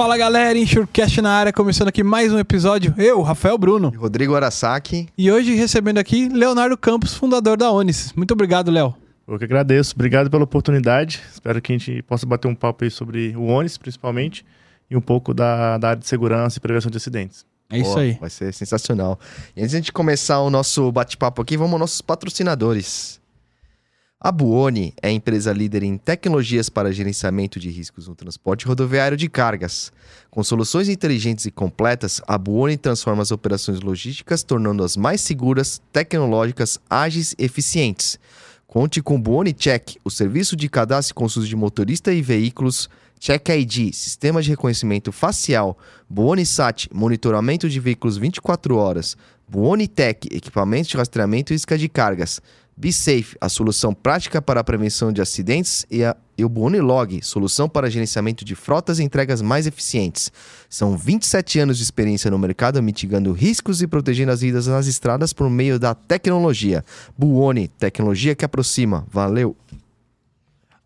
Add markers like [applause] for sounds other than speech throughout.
Fala galera, Insurecast na área, começando aqui mais um episódio. Eu, Rafael Bruno. Rodrigo Arasaki. E hoje recebendo aqui Leonardo Campos, fundador da Onis. Muito obrigado, Léo. Eu que agradeço. Obrigado pela oportunidade. Espero que a gente possa bater um papo aí sobre o Onis, principalmente, e um pouco da, da área de segurança e prevenção de acidentes. É isso aí. Vai ser sensacional. E antes de a gente começar o nosso bate-papo aqui, vamos aos nossos patrocinadores. A Buoni é a empresa líder em tecnologias para gerenciamento de riscos no transporte rodoviário de cargas. Com soluções inteligentes e completas, a Buoni transforma as operações logísticas, tornando-as mais seguras, tecnológicas, ágeis e eficientes. Conte com o Buoni Check, o serviço de cadastro e consulta de motorista e veículos, Check ID, sistema de reconhecimento facial, Buoni Sat, monitoramento de veículos 24 horas, Buoni Tech, equipamento de rastreamento e isca de cargas, BeSafe, a solução prática para a prevenção de acidentes, e, a, Buonilog, solução para gerenciamento de frotas e entregas mais eficientes. São 27 anos de experiência no mercado, mitigando riscos e protegendo as vidas nas estradas por meio da tecnologia. Buoni, tecnologia que aproxima. Valeu!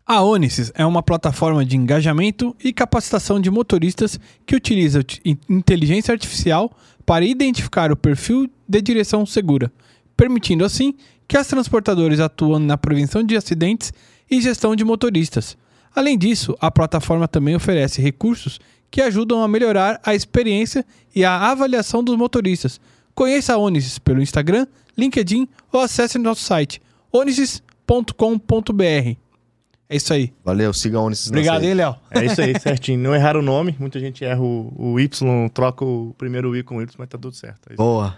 A Onisys é uma plataforma de engajamento e capacitação de motoristas que utiliza inteligência artificial para identificar o perfil de direção segura, permitindo assim que as transportadoras atuam na prevenção de acidentes e gestão de motoristas. Além disso, a plataforma também oferece recursos que ajudam a melhorar a experiência e a avaliação dos motoristas. Conheça a Onisys pelo Instagram, LinkedIn ou acesse nosso site onisys.com.br. É isso aí. Valeu, siga a Onisys. Obrigado, hein, Léo? É isso aí, certinho. Não errar o nome, muita gente erra o, o Y, troca o primeiro I com o Y, mas tá tudo certo. É Boa.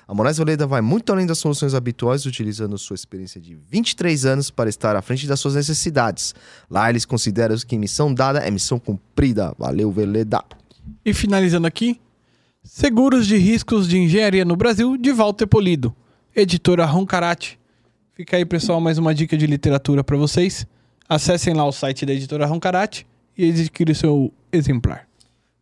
A Moraes Veleda vai muito além das soluções habituais, utilizando sua experiência de 23 anos para estar à frente das suas necessidades. Lá eles consideram que missão dada é missão cumprida. Valeu, Veleda! E finalizando aqui, Seguros de Riscos de Engenharia no Brasil, de Walter Polido. Editora Roncarate. Fica aí, pessoal, mais uma dica de literatura para vocês. Acessem lá o site da editora Roncarate e adquire o seu exemplar.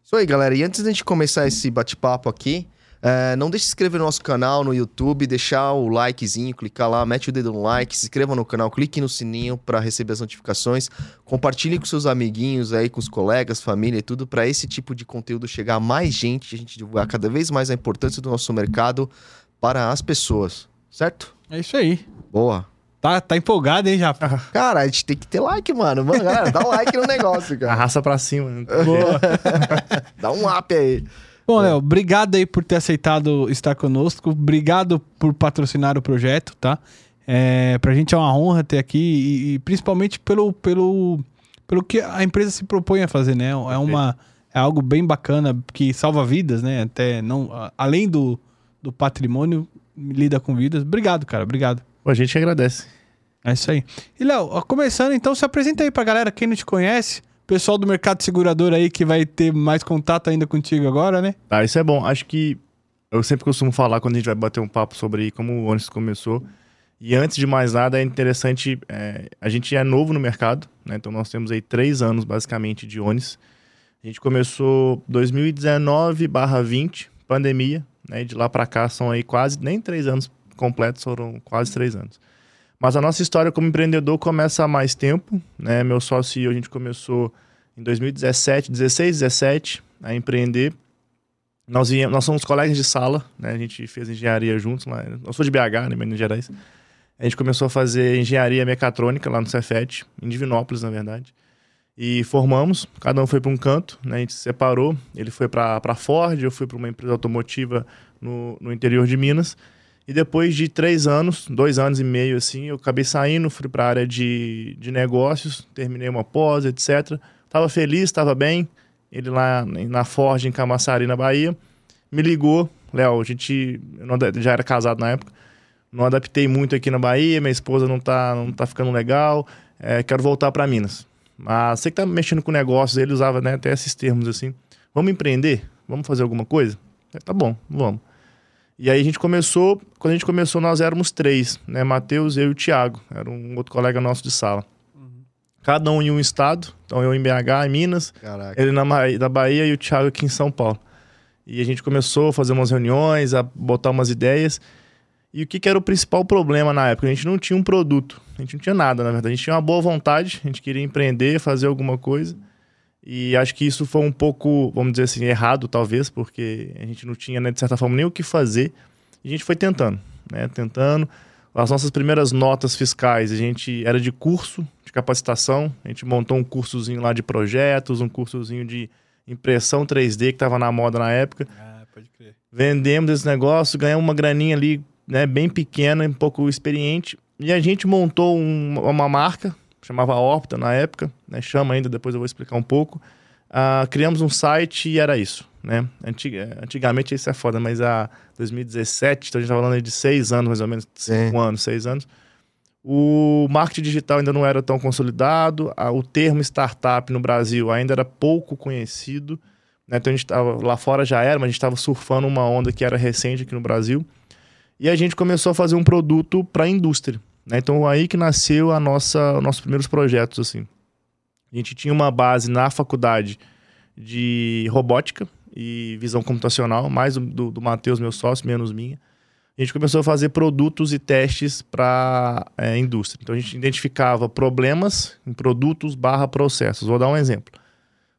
Isso aí, galera. E antes da gente começar esse bate-papo aqui, é, não deixe de se inscrever no nosso canal no YouTube, deixar o likezinho, clicar lá, mete o dedo no like, se inscreva no canal, clique no sininho para receber as notificações, compartilhe com seus amiguinhos aí, com os colegas, família e tudo, para esse tipo de conteúdo chegar a mais gente, a gente divulgar cada vez mais a importância do nosso mercado para as pessoas, certo? É isso aí. Boa. Tá, tá empolgado, hein, já? [laughs] Cara, a gente tem que ter like, mano. Mano, galera, dá um like no negócio, cara. Arrasta pra cima. né? [laughs] Boa. dá um up aí. Bom, Léo, obrigado aí por ter aceitado estar conosco. Obrigado por patrocinar o projeto, tá? É, pra gente é uma honra ter aqui e, e principalmente pelo, pelo, pelo que a empresa se propõe a fazer, né? É, uma, é algo bem bacana que salva vidas, né? Até não, além do, do patrimônio, lida com vidas. Obrigado, cara. Obrigado. A gente agradece. É isso aí. E, Léo, começando então, se apresenta aí pra galera, quem não te conhece. Pessoal do mercado segurador aí que vai ter mais contato ainda contigo agora, né? Tá, isso é bom. Acho que eu sempre costumo falar quando a gente vai bater um papo sobre como o Onis começou. E antes de mais nada, é interessante. é, a gente é novo no mercado, né? Então nós temos aí três anos basicamente de Onis. A gente começou 2019/20, pandemia, né? De lá para cá são aí quase nem três anos completos, foram quase três anos. Mas a nossa história como empreendedor começa há mais tempo, né? Meu sócio e eu, a gente começou em 2017, 16, 17 a empreender. Nós, viemos, nós somos colegas de sala, né? A gente fez engenharia juntos lá. Eu sou de BH, né? Minas Gerais. A gente começou a fazer engenharia mecatrônica lá no Cefet, em Divinópolis, na verdade. E formamos, cada um foi para um canto, né? A gente se separou. Ele foi para Ford, eu fui para uma empresa automotiva no, no interior de Minas. E depois de três anos, dois anos e meio assim, eu acabei saindo, fui para a área de, de negócios, terminei uma pós, etc. Tava feliz, estava bem. Ele lá na Ford, em Camaçari, na Bahia, me ligou. Léo, a gente não já era casado na época, não adaptei muito aqui na Bahia, minha esposa não tá, não tá ficando legal, é, quero voltar para Minas. Mas você que tá mexendo com negócios, ele usava né, até esses termos assim. Vamos empreender? Vamos fazer alguma coisa? É, tá bom, vamos. E aí a gente começou, quando a gente começou nós éramos três, né? Matheus, eu e o Thiago, era um outro colega nosso de sala. Cada um em um estado, então eu em BH, em Minas, Caraca. ele na, na Bahia e o Thiago aqui em São Paulo. E a gente começou a fazer umas reuniões, a botar umas ideias. E o que, que era o principal problema na época? A gente não tinha um produto, a gente não tinha nada, na verdade. A gente tinha uma boa vontade, a gente queria empreender, fazer alguma coisa. E acho que isso foi um pouco, vamos dizer assim, errado, talvez, porque a gente não tinha, né, de certa forma, nem o que fazer. E a gente foi tentando, né? Tentando. As nossas primeiras notas fiscais, a gente era de curso, de capacitação. A gente montou um cursozinho lá de projetos, um cursozinho de impressão 3D que estava na moda na época. Ah, pode crer. Vendemos esse negócio, ganhamos uma graninha ali, né, bem pequena, um pouco experiente. E a gente montou um- uma marca, chamava Opta na época, né, chama ainda, depois eu vou explicar um pouco. Ah, criamos um site e era isso, né? Antiga- antigamente isso é foda, mas a 2017, então a gente tá falando de seis anos, mais ou menos, cinco Sim. anos, seis anos. O marketing digital ainda não era tão consolidado, a- o termo startup no Brasil ainda era pouco conhecido. né? Então a gente tava lá fora já era, mas a gente estava surfando uma onda que era recente aqui no Brasil. E a gente começou a fazer um produto para a indústria. né? Então aí que nasceu a nossa, os nossos primeiros projetos assim. A gente tinha uma base na faculdade de robótica e visão computacional, mais do, do, Matheus, meu sócio, menos minha. A gente começou a fazer produtos e testes para a indústria. Então a gente identificava problemas em produtos barra processos. Vou dar um exemplo.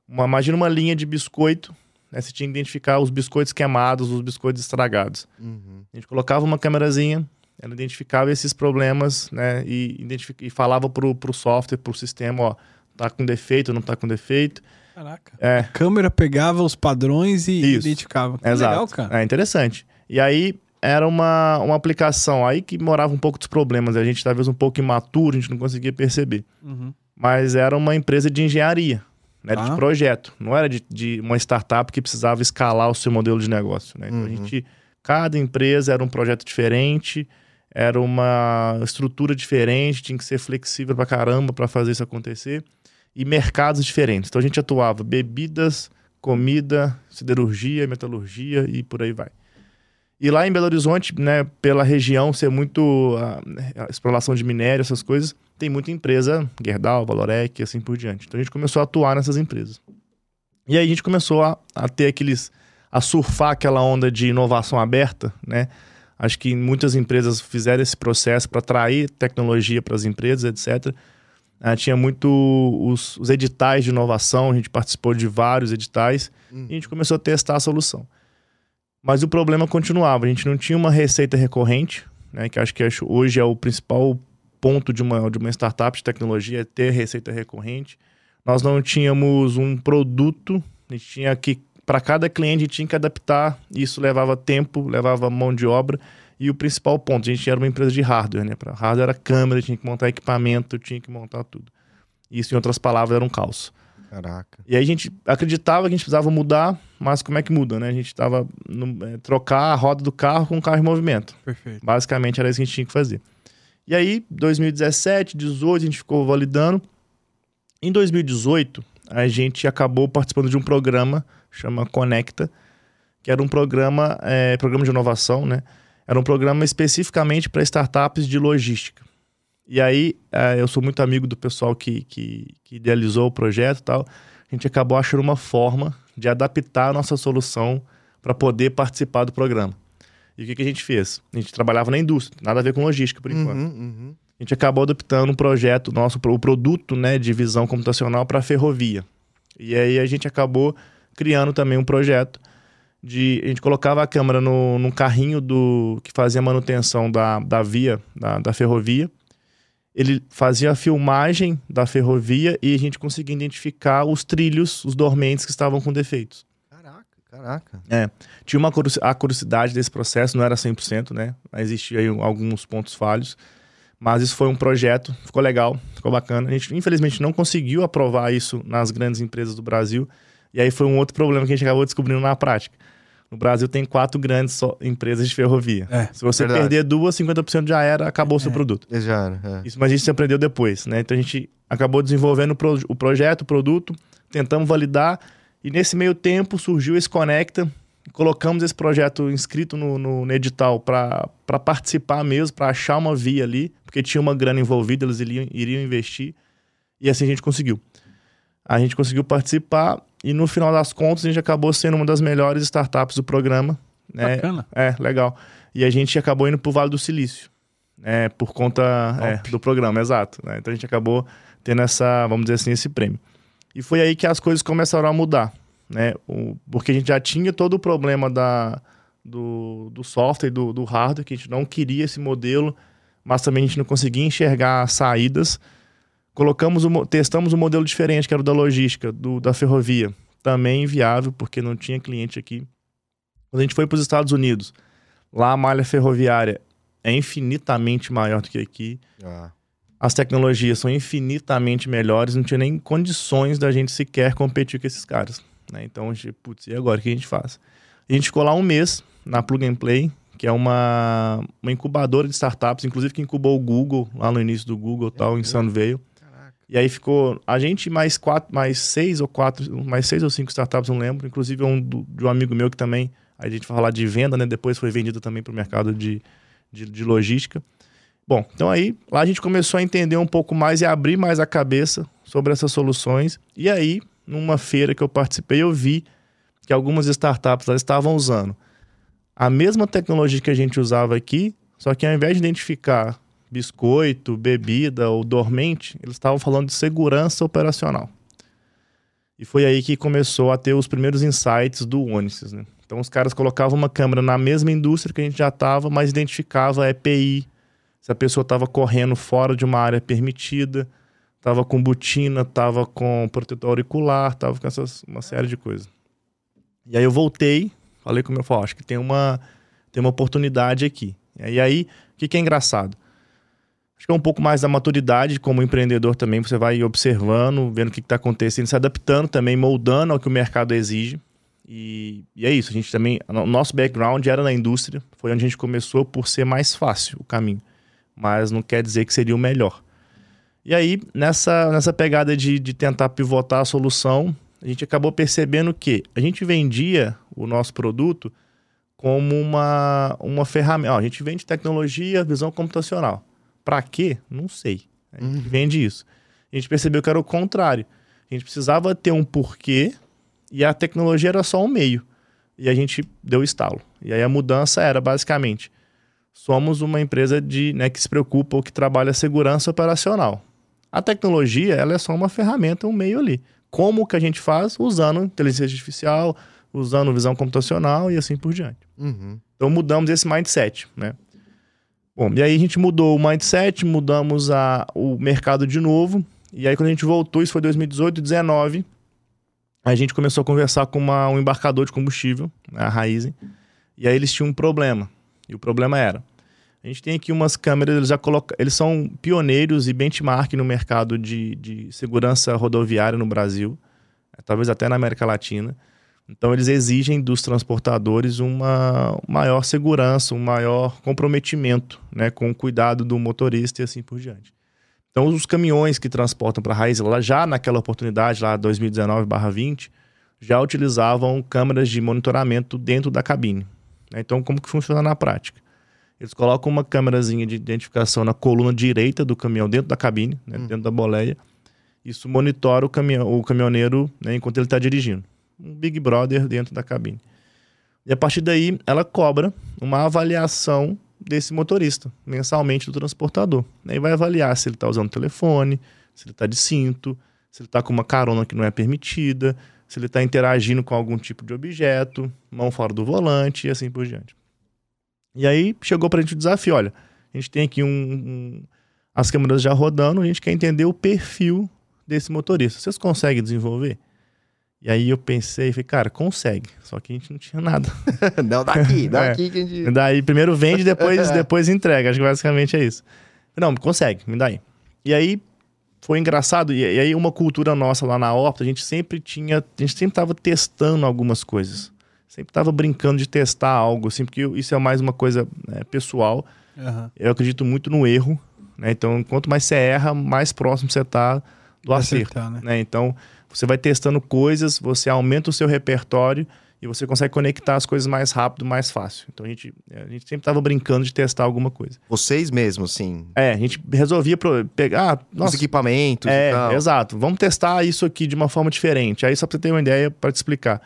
Uma, imagina uma linha de biscoito, né? Você tinha que identificar os biscoitos queimados, os biscoitos estragados. Uhum. A gente colocava uma câmerazinha, ela identificava esses problemas, né? E, identific- e falava pro, pro software, pro sistema, ó, tá com defeito, não tá com defeito. Caraca. É, A câmera pegava os padrões e Isso. identificava. Que Exato. legal, cara. É interessante. E aí era uma, uma aplicação aí que morava um pouco dos problemas. A gente talvez um pouco imaturo, a gente não conseguia perceber. Uhum. Mas era uma empresa de engenharia, né, Tá. de projeto. Não era de, de uma startup que precisava escalar o seu modelo de negócio. Né? Então a Uhum. gente, cada empresa era um projeto diferente, era uma estrutura diferente, tinha que ser flexível pra caramba para fazer isso acontecer. E mercados diferentes. Então a gente atuava bebidas, comida, siderurgia, metalurgia e por aí vai. E lá em Belo Horizonte, né, pela região ser muito ah, a exploração de minério, essas coisas, tem muita empresa, Gerdau, Valorec e assim por diante. Então a gente começou a atuar nessas empresas. E aí a gente começou a, a ter aqueles a surfar aquela onda de inovação aberta, né? Acho que muitas empresas fizeram esse processo para atrair tecnologia para as empresas, etc. Ah, tinha muito os, os editais de inovação, a gente participou de vários editais Uhum. e a gente começou a testar a solução. Mas o problema continuava, a gente não tinha uma receita recorrente, né, que acho que hoje é o principal ponto de uma, de uma startup de tecnologia, é ter receita recorrente. Nós não tínhamos um produto, a gente tinha que, para cada cliente, a gente tinha que adaptar, isso levava tempo, levava mão de obra. E o principal ponto, a gente era uma empresa de hardware, né? Para hardware era câmera, tinha que montar equipamento, tinha que montar tudo. Isso, em outras palavras, era um caos. Caraca. E aí a gente acreditava que a gente precisava mudar, mas como é que muda, né? A gente estava trocar a roda do carro com o carro em movimento. Perfeito. Basicamente era isso que a gente tinha que fazer. E aí, 2017, 2018, a gente ficou validando. Em 2018, a gente acabou participando de um programa chama Conecta, que era um programa, é, programa de inovação, né? Era um programa especificamente para startups de logística. E aí, é, eu sou muito amigo do pessoal que, que, que idealizou o projeto e tal. A gente acabou achando uma forma de adaptar a nossa solução para poder participar do programa. E o que, que a gente fez? A gente trabalhava na indústria, nada a ver com logística por enquanto. Uhum, uhum. A gente acabou adaptando um projeto nosso, o produto né, de visão computacional para ferrovia. E aí a gente acabou criando também um projeto de. A gente colocava a câmera no, no carrinho do que fazia manutenção da, da via, da, da ferrovia. Ele fazia a filmagem da ferrovia e a gente conseguia identificar os trilhos, os dormentes que estavam com defeitos. Caraca, caraca. Tinha uma a curiosidade desse processo, não era 100%, né? Existia aí alguns pontos falhos. Mas isso foi um projeto, ficou legal, ficou bacana. A gente, infelizmente, não conseguiu aprovar isso nas grandes empresas do Brasil. E aí foi um outro problema que a gente acabou descobrindo na prática. No Brasil tem quatro grandes só- empresas de ferrovia. É. Se você Verdade. perder duas, 50% já era, acabou o seu É. produto. Já era. é. Isso, mas a gente aprendeu depois, né? Então a gente acabou desenvolvendo o, pro- o projeto, o produto, tentamos validar, e nesse meio tempo surgiu esse Conecta, colocamos esse projeto inscrito no, no, no edital para participar mesmo, para achar uma via ali, porque tinha uma grana envolvida, eles iriam, iriam investir. E assim a gente conseguiu. A gente conseguiu participar e no final das contas a gente acabou sendo uma das melhores startups do programa. Né? Bacana. É, legal. E a gente acabou indo para o Vale do Silício, né? por conta é, do programa, exato. Né? Então a gente acabou tendo essa, vamos dizer assim, esse prêmio. E foi aí que as coisas começaram a mudar, né? O, porque a gente já tinha todo o problema da, do, do software, do, do hardware, que a gente não queria esse modelo, mas também a gente não conseguia enxergar saídas. Colocamos o, testamos um modelo diferente, que era o da logística, do, da ferrovia. Também inviável, porque não tinha cliente aqui. Quando a gente foi para os Estados Unidos, lá a malha ferroviária é infinitamente maior do que aqui. Ah. As tecnologias são infinitamente melhores, não tinha nem condições da gente sequer competir com esses caras. Né? Então, a gente, putz, e agora o que a gente faz? A gente ficou lá um mês na Plug and Play, que é uma, uma incubadora de startups, inclusive que incubou o Google, lá no início do Google e tal, em Sunnyvale. E aí ficou a gente mais quatro, mais seis ou quatro, mais seis ou cinco startups, não lembro. Inclusive um do, de um amigo meu que também, a gente vai falar de venda, né? Depois foi vendido também para o mercado de, de, de, logística. Bom, então aí lá a gente começou a entender um pouco mais e abrir mais a cabeça sobre essas soluções. E aí, numa feira que eu participei, eu vi que algumas startups lá estavam usando a mesma tecnologia que a gente usava aqui, só que ao invés de identificar biscoito, bebida ou dormente, eles estavam falando de segurança operacional. E foi aí que começou a ter os primeiros insights do Onisys, né? Então os caras colocavam uma câmera na mesma indústria que a gente já estava, mas identificava EPI, se a pessoa estava correndo fora de uma área permitida, estava com botina, estava com protetor auricular, estava com essas, uma série de coisas. E aí eu voltei, falei com o meu falei, acho que tem uma, tem uma oportunidade aqui. E aí, o que, que é engraçado? Acho que é um pouco mais da maturidade como empreendedor também, você vai observando, vendo o que está acontecendo, se adaptando também, moldando ao que o mercado exige. E, e, é isso, a gente também, o nosso background era na indústria, foi onde a gente começou por ser mais fácil o caminho, mas não quer dizer que seria o melhor. E aí, nessa, nessa pegada de, de tentar pivotar a solução, a gente acabou percebendo que a gente vendia o nosso produto como uma, uma ferramenta. Ó, a gente vende tecnologia, visão computacional. Para quê? Não sei. A gente uhum. vende isso. A gente percebeu que era o contrário. A gente precisava ter um porquê e a tecnologia era só um meio. E a gente deu estalo. E aí a mudança era basicamente: somos uma empresa de, né, que se preocupa ou que trabalha segurança operacional. A tecnologia ela é só uma ferramenta, um meio ali. Como que a gente faz? Usando inteligência artificial, usando visão computacional e assim por diante. Uhum. Então mudamos esse mindset, né? Bom, e aí a gente mudou o mindset, mudamos a, o mercado de novo. E aí, quando a gente voltou, isso foi 2018, 2019, a gente começou a conversar com uma, um embarcador de combustível, né, a Raizen. E aí eles tinham um problema. E o problema era: a gente tem aqui umas câmeras, eles já colocam. Eles são pioneiros e benchmark no mercado de, de segurança rodoviária no Brasil, talvez até na América Latina. Então, eles exigem dos transportadores uma maior segurança, um maior comprometimento né, com o cuidado do motorista e assim por diante. Então, os caminhões que transportam para a raiz, lá, já naquela oportunidade, lá 2019-20, já utilizavam câmeras de monitoramento dentro da cabine. Né? Então, como que funciona na prática? Eles colocam uma câmerazinha de identificação na coluna direita do caminhão, dentro da cabine, né, hum. dentro da boleia. Isso monitora o, caminhão, o caminhoneiro né, enquanto ele está dirigindo um Big Brother dentro da cabine. E a partir daí, ela cobra uma avaliação desse motorista, mensalmente do transportador. Aí vai avaliar se ele está usando telefone, se ele está de cinto, se ele está com uma carona que não é permitida, se ele está interagindo com algum tipo de objeto, mão fora do volante e assim por diante. E aí chegou para a gente o desafio: olha, a gente tem aqui um, um, as câmeras já rodando, a gente quer entender o perfil desse motorista. Vocês conseguem desenvolver? E aí eu pensei, falei, cara, consegue. Só que a gente não tinha nada. [laughs] não, daqui, daqui [laughs] é. que a gente. Daí primeiro vende, depois, [laughs] depois entrega. Acho que basicamente é isso. Não, consegue, me dá aí. E aí foi engraçado, e, aí uma cultura nossa lá na Horta, a gente sempre tinha, a gente sempre tava testando algumas coisas. Sempre tava brincando de testar algo, assim, porque isso é mais uma coisa né, pessoal. Uhum. Eu acredito muito no erro, né? Então, quanto mais você erra, mais próximo você tá do acerto. Acertar, né? né? Então, você vai testando coisas, você aumenta o seu repertório e você consegue conectar as coisas mais rápido, mais fácil. Então a gente, a gente sempre estava brincando de testar alguma coisa. Vocês mesmos, sim. É, a gente resolvia pegar. ah, Os Nossa, equipamentos e é, tal. exato. Vamos testar isso aqui de uma forma diferente. Aí, só pra você ter uma ideia, para te explicar.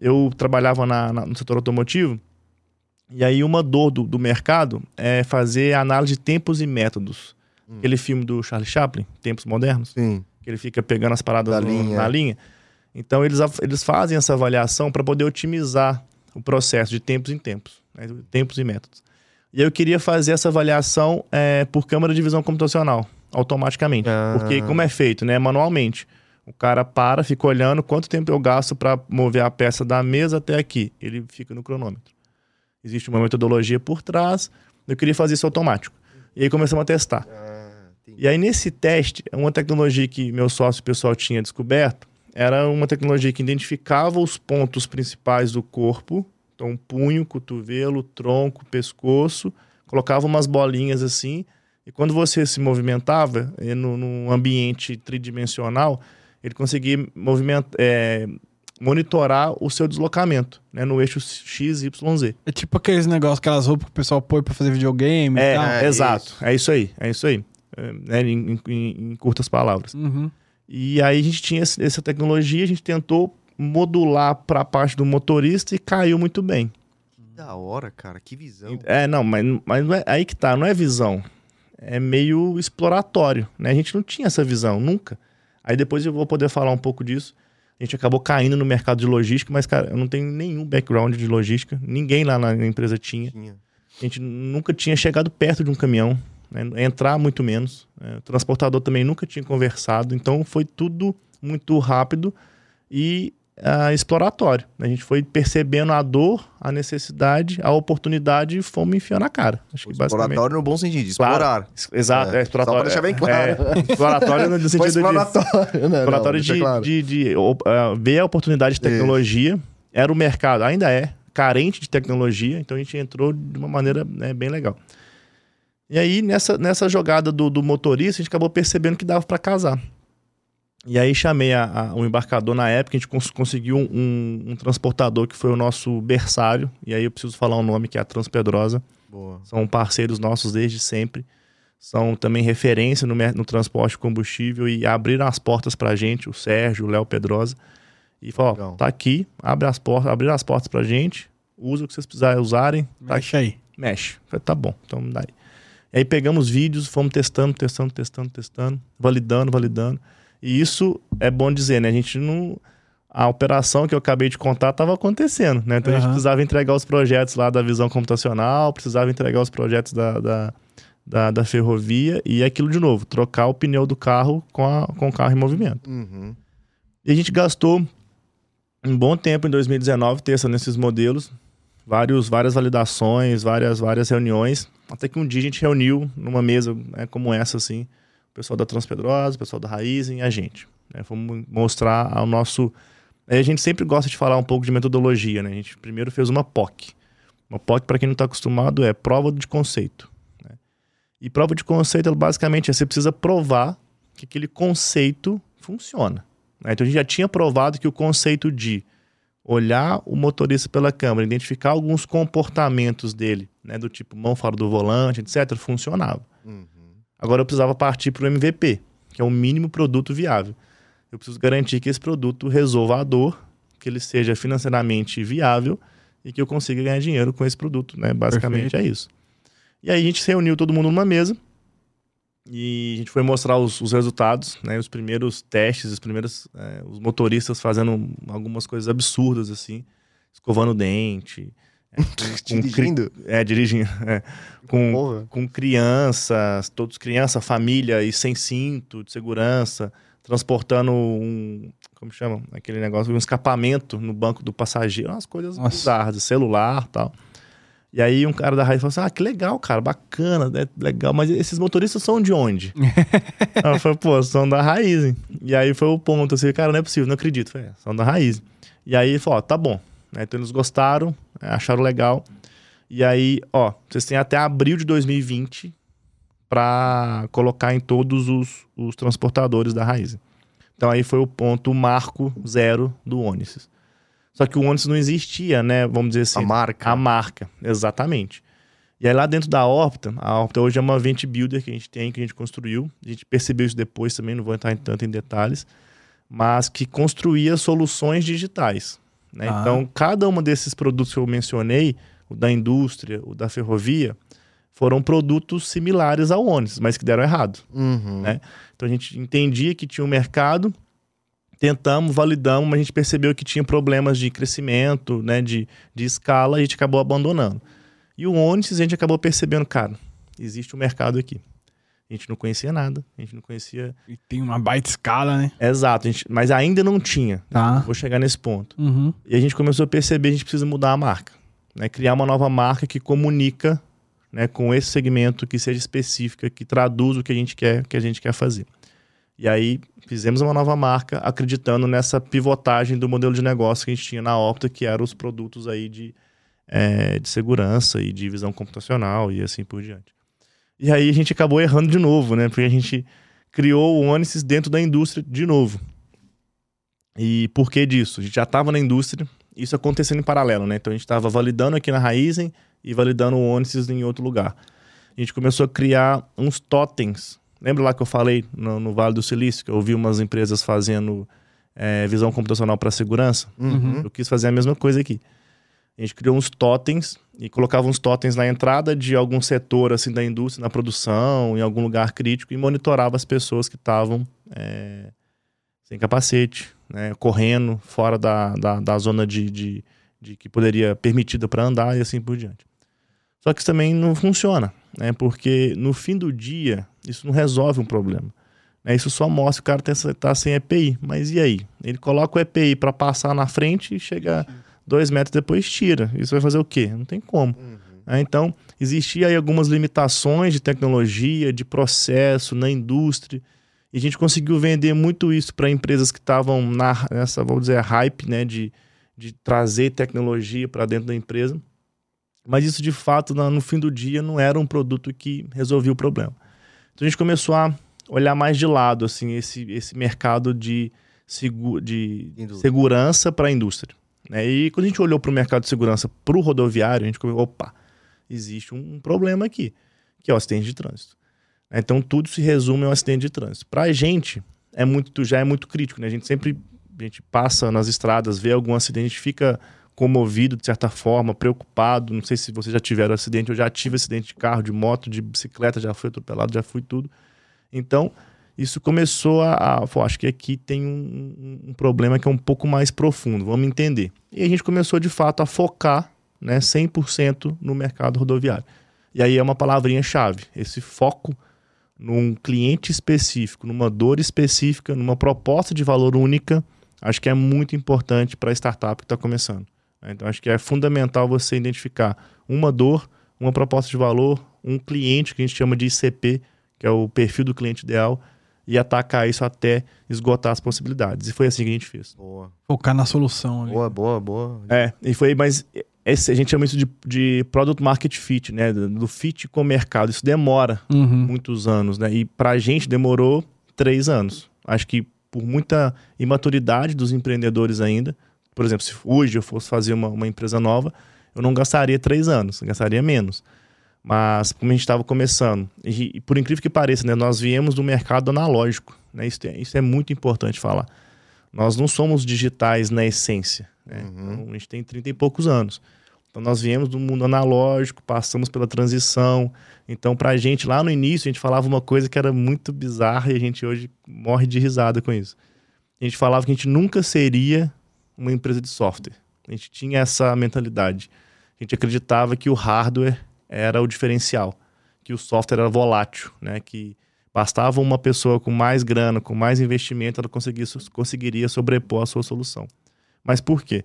Eu trabalhava na- na- no setor automotivo, e aí uma dor do, do mercado é fazer análise de tempos e métodos. Hum. Aquele filme do Charlie Chaplin, Tempos Modernos, Sim. Que ele fica pegando as paradas Da no- linha. na linha. Então, eles, eles fazem essa avaliação para poder otimizar o processo de tempos em tempos, né? tempos e métodos. E eu queria fazer essa avaliação é, por câmara de visão computacional, automaticamente. Ah. Porque como é feito, né? Manualmente. O cara para, fica olhando quanto tempo eu gasto para mover a peça da mesa até aqui. Ele fica no cronômetro. Existe uma metodologia por trás. Eu queria fazer isso automático. E aí começamos a testar. Ah. E aí, nesse teste, uma tecnologia que meu sócio pessoal tinha descoberto era uma tecnologia que identificava os pontos principais do corpo. Então, punho, cotovelo, tronco, pescoço. Colocava umas bolinhas assim. E quando você se movimentava eh, no, num ambiente tridimensional, ele conseguia movimenta, eh, monitorar o seu deslocamento né, no eixo X, Y, Z. É tipo aqueles negócios, aquelas roupas que o pessoal põe pra fazer videogame É, e tal. É, exato. isso. É isso aí. É isso aí. É, né, em- em- em curtas palavras. Uhum. E aí a gente tinha essa tecnologia, a gente tentou modular para a parte do motorista e caiu muito bem. Que da hora, cara. Que visão. É, não, mas, mas não é, aí que tá, não é visão. É meio exploratório, né? A gente não tinha essa visão, nunca. Aí depois eu vou poder falar um pouco disso. A gente acabou caindo no mercado de logística, mas, cara, eu não tenho nenhum background de logística. Ninguém lá na empresa tinha. Tinha. A gente nunca tinha chegado perto de um caminhão, né? entrar muito menos. né? O transportador também nunca tinha conversado, então foi tudo muito rápido e ah, exploratório. A gente foi percebendo a dor, a necessidade, a oportunidade e fomos enfiando a cara. Acho basicamente. Exploratório no bom sentido, de Claro. explorar. Exato, é, É, exploratório. só pra deixar bem claro. É, exploratório no [laughs] sentido de exploratório, né? Não, exploratório deixa de, claro. de, de, ah, ver a oportunidade de tecnologia. Era o mercado, ainda é, carente de tecnologia, então a gente entrou de uma maneira né, bem legal. E aí, nessa, nessa jogada do, do motorista, a gente acabou percebendo que dava para casar. E aí chamei a, a- o embarcador na época, a gente cons- conseguiu um, um- um transportador que foi o nosso berçário, e aí eu preciso falar o nome, que é a Transpedrosa. Boa. São parceiros nossos desde sempre. São também referência no, no transporte de combustível e abriram as portas pra gente, o Sérgio, o Léo Pedrosa. E falou: Legal. tá aqui, abre as portas, abriram as portas pra gente, usa o que vocês precisarem usarem, tá Mexe aí. mexe. Falei, tá bom, então daí. E aí pegamos vídeos, fomos testando, testando, testando, testando, validando, validando. E isso é bom dizer, né? A gente não. A operação que eu acabei de contar estava acontecendo, né? Então a gente precisava entregar os projetos lá da visão computacional, precisava entregar os projetos da, da, da, da ferrovia e aquilo de novo, trocar o pneu do carro com, a, com o carro em movimento. Uhum. E a gente gastou um bom tempo em 2019 testando esses modelos, vários, várias validações, várias, várias reuniões, até que um dia a gente reuniu numa mesa né, como essa, assim, o pessoal da Transpedrosa, o pessoal da Raizen e a gente. Né, fomos mostrar ao nosso... Aí a gente sempre gosta de falar um pouco de metodologia, né? A gente primeiro fez uma POC. Uma POC, para quem não está acostumado, é prova de conceito. né? E prova de conceito, basicamente é você precisa provar que aquele conceito funciona. né? Então a gente já tinha provado que o conceito de olhar o motorista pela câmera, identificar alguns comportamentos dele, né, do tipo mão fora do volante, etc., funcionava. Uhum. Agora eu precisava partir para o MVP, que é o mínimo produto viável. Eu preciso garantir que esse produto resolva a dor, que ele seja financeiramente viável e que eu consiga ganhar dinheiro com esse produto, né? Basicamente é isso. E aí a gente se reuniu todo mundo numa mesa e a gente foi mostrar os, os resultados, né? Os primeiros testes, os primeiros é, os motoristas fazendo algumas coisas absurdas assim, escovando o dente, é, [laughs] com- com Dirigindo? é, dirigindo, [laughs] é, com, Porra. com crianças, todos criança, família e sem cinto de segurança, transportando um, como chama? Aquele negócio, um escapamento no banco do passageiro, umas coisas Nossa. bizarras, celular tal. E aí um cara da rádio falou assim, ah, que legal, cara, bacana, né, legal, mas esses motoristas são de onde? [laughs] Eu falei, pô, são da Raiz. E aí foi o ponto, assim, cara, não é possível, não acredito. Falei, "É, são da Raiz. E aí ele falou, ó, tá bom. Né, Então eles gostaram, é, acharam legal. E aí, ó, vocês têm até abril de 2020 para colocar em todos os, os transportadores da Raiz. Então aí foi o ponto marco zero do Onisys. Só que o Onix não existia, né? Vamos dizer assim. A marca. A marca, exatamente. E aí lá dentro da Opta, a Opta hoje é uma Vent Builder que a gente tem, que a gente construiu. A gente percebeu isso depois também, não vou entrar em tanto em detalhes, mas que construía soluções digitais. Né? Ah. Então, cada uma desses produtos que eu mencionei, o da indústria, o da ferrovia, foram produtos similares ao Onix, mas que deram errado. Uhum. né? Então a gente entendia que tinha um mercado, tentamos, validamos, mas a gente percebeu que tinha problemas de crescimento, né, de, de escala, e a gente acabou abandonando. E o Onix a gente acabou percebendo, cara, existe um mercado aqui. A gente não conhecia nada, a gente não conhecia. E tem uma baita escala, né? Exato, a gente... mas ainda não tinha. Tá. Vou chegar nesse ponto. Uhum. E a gente começou a perceber que a gente precisa mudar a marca. Né? Criar uma nova marca que comunica né, com esse segmento, que seja específica, que traduz o que a gente quer, que a gente quer fazer. E aí fizemos uma nova marca, acreditando nessa pivotagem do modelo de negócio que a gente tinha na Opta, que eram os produtos aí de, eh, de segurança e de visão computacional e assim por diante. E aí a gente acabou errando de novo, né? Porque a gente criou o Onisys dentro da indústria de novo. E por que disso? A gente já estava na indústria, isso acontecendo em paralelo, né? Então a gente estava validando aqui na Raizen e validando o Onisys em outro lugar. A gente começou a criar uns totens. Lembra lá que eu falei no, no Vale do Silício, que eu vi umas empresas fazendo eh, visão computacional para segurança? Uhum. Eu quis fazer a mesma coisa aqui. A gente criou uns totens e colocava uns totens na entrada de algum setor assim da indústria, na produção, em algum lugar crítico e monitorava as pessoas que estavam eh, sem capacete, né, correndo fora da, da, da zona de, de, de que poderia permitida para andar e assim por diante. Só que isso também não funciona, né, porque no fim do dia isso não resolve um problema. né, isso só mostra que o cara está sem EPI. Mas e aí? Ele coloca o EPI para passar na frente e chega dois metros depois tira. Isso vai fazer o quê? Não tem como. né? Então, existia aí algumas limitações de tecnologia, de processo na indústria. E a gente conseguiu vender muito isso para empresas que estavam nessa, vamos dizer, hype, né, de, de trazer tecnologia para dentro da empresa. Mas isso, de fato, no fim do dia, não era um produto que resolvia o problema. Então a gente começou a olhar mais de lado, assim, esse, esse mercado de, segu- de Indústria. segurança para a indústria. né? E quando a gente olhou para o mercado de segurança para o rodoviário, a gente começou, opa, existe um problema aqui, que é o acidente de trânsito. Então tudo se resume ao acidente de trânsito. Para a gente, é muito, já é muito crítico, né? A gente sempre a gente passa nas estradas, vê algum acidente, a gente fica comovido de certa forma, preocupado. Não sei se vocês já tiveram acidente, eu já tive acidente de carro, de moto, de bicicleta, já fui atropelado, já fui tudo. Então, isso começou a. a acho que aqui tem um, um- um problema que é um pouco mais profundo, vamos entender. E a gente começou de fato a focar né, 100% no mercado rodoviário. E aí é uma palavrinha-chave, esse foco num cliente específico, numa dor específica, numa proposta de valor única, acho que é muito importante para a startup que está começando. Né? Então, acho que é fundamental você identificar uma dor, uma proposta de valor, um cliente que a gente chama de ICP, que é o perfil do cliente ideal, e atacar isso até esgotar as possibilidades. E foi assim que a gente fez. Boa. Focar na solução ali. Boa, boa, boa. É, e foi, mas esse, a gente chama isso de, de product market fit, né? Do, do fit com o mercado. Isso demora Uhum. muitos anos, né? E pra gente demorou três anos. Acho que por muita imaturidade dos empreendedores ainda. Por exemplo, se hoje eu fosse fazer uma, uma empresa nova, eu não gastaria três anos, gastaria menos. Mas como a gente estava começando, e, por incrível que pareça, né, nós viemos do mercado analógico. Né? Isso, é, isso é muito importante falar. Nós não somos digitais na essência. Né? Então, a gente tem 30 e poucos anos. Então nós viemos do mundo analógico, passamos pela transição. Então, pra gente, lá no início, a gente falava uma coisa que era muito bizarra e a gente hoje morre de risada com isso. A gente falava que a gente nunca seria uma empresa de software. A gente tinha essa mentalidade. A gente acreditava que o hardware era o diferencial, que o software era volátil, né? Que bastava uma pessoa com mais grana, com mais investimento, ela conseguiria sobrepor a sua solução. Mas por quê?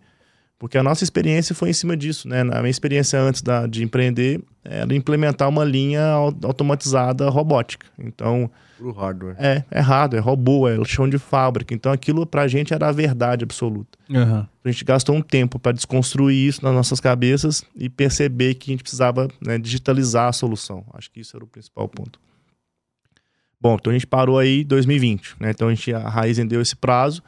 Porque a nossa experiência foi em cima disso, né? A minha experiência antes da, de empreender era implementar uma linha au- automatizada robótica. Então, Pro hardware. é, é hardware, é robô, é chão de fábrica. Então, aquilo pra gente era a verdade absoluta. Aham. A gente gastou um tempo para desconstruir isso nas nossas cabeças e perceber que a gente precisava né, digitalizar a solução. Acho que isso era o principal ponto. Bom, então a gente parou aí em 2020, né? Então a gente a Raizen deu esse prazo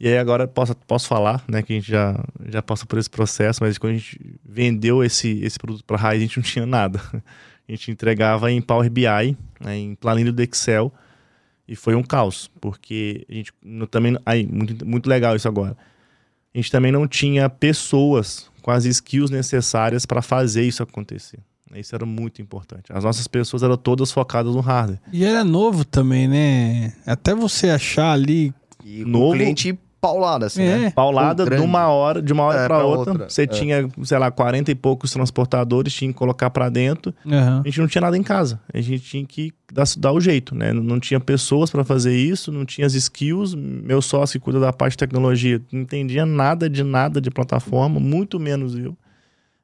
E aí agora posso, posso falar, né, que a gente já, já passou por esse processo, mas quando a gente vendeu esse, esse produto para a Raiz, a gente não tinha nada. [laughs] A gente entregava em Power BI, né, em planilha do Excel, e foi um caos, porque a gente no, também. Aí, muito, muito legal isso agora. A gente também não tinha pessoas com as skills necessárias para fazer isso acontecer. Isso era muito importante. As nossas pessoas eram todas focadas no hardware. E era novo também, né? Até você achar ali. E Novo- o cliente paulada, assim, É. né? Paulada de uma hora, de uma hora É, para pra outra. outra, Você é. tinha, sei lá, 40 e poucos transportadores, tinha que colocar para dentro. Aham. A gente não tinha nada em casa. A gente tinha que dar, dar o jeito, né? Não, não tinha pessoas para fazer isso, não tinha as skills. Meu sócio que cuida da parte de tecnologia não entendia nada de nada de plataforma, muito menos eu.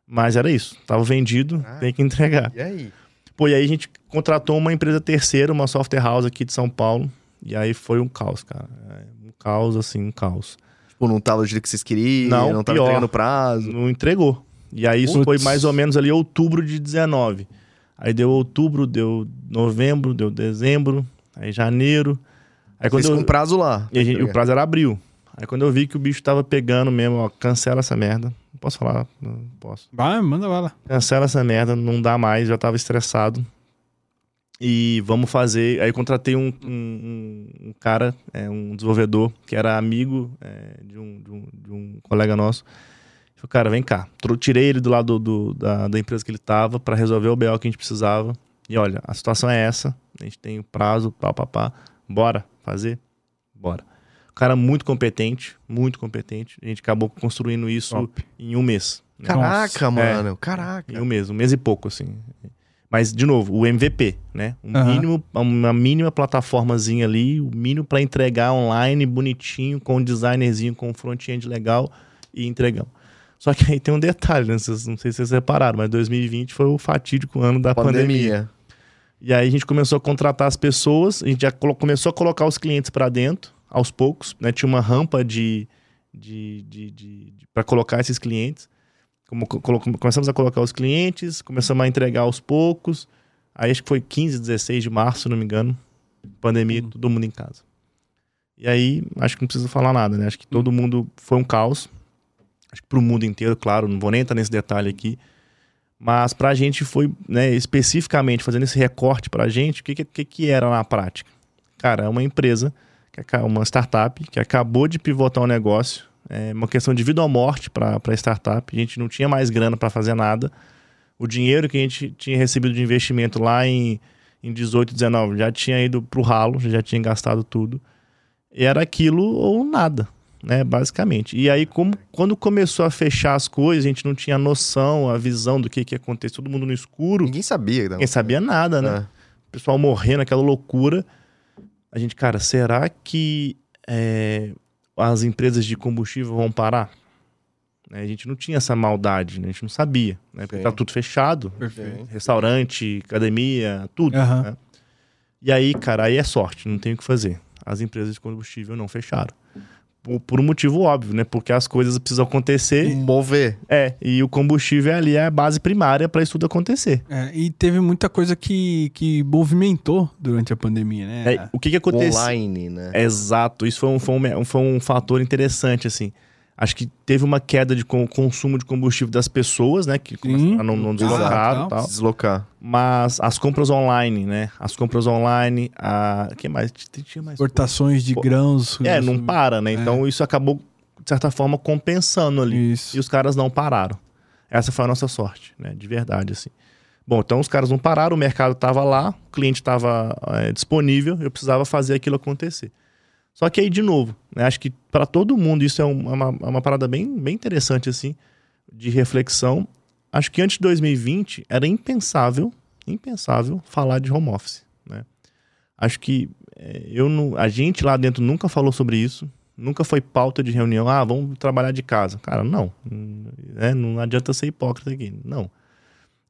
Mas era isso. Tava vendido, Ah. tem que entregar. E aí? Pô, e aí a gente contratou uma empresa terceira, uma software house aqui de São Paulo. E aí foi um caos, cara. Caos, assim, um caos. Tipo, não tava do jeito que vocês queriam, Não, não, tava pior. entregando prazo. Não entregou. E aí isso Putz. foi mais ou menos ali outubro de 19. Aí deu outubro, deu novembro, deu dezembro, aí janeiro. Aí quando Vocês eu, com prazo lá. e gente- o prazo era abril. Aí quando eu vi que o bicho tava pegando mesmo, ó, cancela essa merda. Não posso falar? Não posso. Vai, manda bala. Cancela essa merda, não dá mais, já tava estressado. E vamos fazer. Aí eu contratei um, um, um- cara, é, um desenvolvedor, que era amigo é, de, um, de, um, de um colega nosso. Falei, cara, vem cá. Tirei ele do lado do- da, da empresa que ele tava para resolver o BO que a gente precisava. E olha, a situação é essa. A gente tem o prazo, pá, pá, pá. Bora fazer? Bora. O cara muito competente, muito competente. A gente acabou construindo isso Top. em um mês. Caraca, É. mano. Caraca. Em um mês, um mês e pouco, assim. Mas, de novo, o MVP, né? Um Aham. mínimo, uma mínima plataformazinha ali, o mínimo para entregar online, bonitinho, com um designerzinho, com um front-end legal e entregamos. Só que aí tem um detalhe, né? Vocês- Não sei se vocês repararam, mas 2020 foi o fatídico ano da pandemia. Pandemia. E aí a gente começou a contratar as pessoas, a gente já começou a colocar os clientes para dentro, aos poucos, né? Tinha uma rampa de, de, de, de, para colocar esses clientes. Como, começamos a colocar os clientes, começamos a entregar aos poucos. Aí acho que foi 15, 16 de março, se não me engano. Pandemia, Hum. todo mundo em casa. E aí, acho que não precisa falar nada, né? Acho que todo mundo foi um caos. Acho que pro mundo inteiro, claro, não vou nem entrar nesse detalhe aqui. Mas pra gente foi, né, especificamente, fazendo esse recorte pra gente, o que, que- que, era na prática? Cara, é uma empresa, que aca- uma startup, que acabou de pivotar um negócio, é uma questão de vida ou morte para a startup. A gente não tinha mais grana para fazer nada. O dinheiro que a gente tinha recebido de investimento lá em, em 18, 19 já tinha ido pro ralo, já tinha gastado tudo. E era aquilo ou nada, né? Basicamente. E aí, como, quando começou a fechar as coisas, a gente não tinha noção, a visão do que, que ia acontecer, todo mundo no escuro, Ninguém sabia. ninguém sabia nada, né? É. o pessoal morrendo, aquela loucura. A gente, cara, será que é, as empresas de combustível vão parar? Né, A gente não tinha essa maldade, né? a gente não sabia, né? Porque tá tudo fechado. Perfeito. Restaurante, academia, tudo. Aham. né? E aí, cara, aí é sorte, não tem o que fazer. As empresas de combustível não fecharam. Por, um motivo óbvio, né? Porque as coisas precisam acontecer. Mover. É, e o combustível ali é a base primária para isso tudo acontecer. É, e teve muita coisa que, que movimentou durante a pandemia, né? É, o que que aconteceu? Online, né? Exato, isso foi um, foi, um, foi um fator interessante, assim. Acho que teve uma queda de con- consumo de combustível das pessoas, né? Que a não, não Exato, deslocar e tal. Deslocar. Mas as compras online, né? As compras online, a... que mais? Tinha mais... Exportações de Pô, grãos. É, não para, né? É. Então isso acabou, de certa forma, compensando ali. Isso. E os caras não pararam. Essa foi a nossa sorte, né? De verdade, assim. Bom, então os caras não pararam, o mercado estava lá, o cliente estava disponível, eu precisava fazer aquilo acontecer. Só que aí, de novo, né, acho que para todo mundo isso é um- uma, é uma parada bem, bem interessante, assim, de reflexão. Acho que antes de 2020 era impensável, impensável falar de home office, né? Acho que é, eu não, a gente lá dentro nunca falou sobre isso, nunca foi pauta de reunião, ah, vamos trabalhar de casa. Cara, não. Né, não adianta ser hipócrita aqui. Não.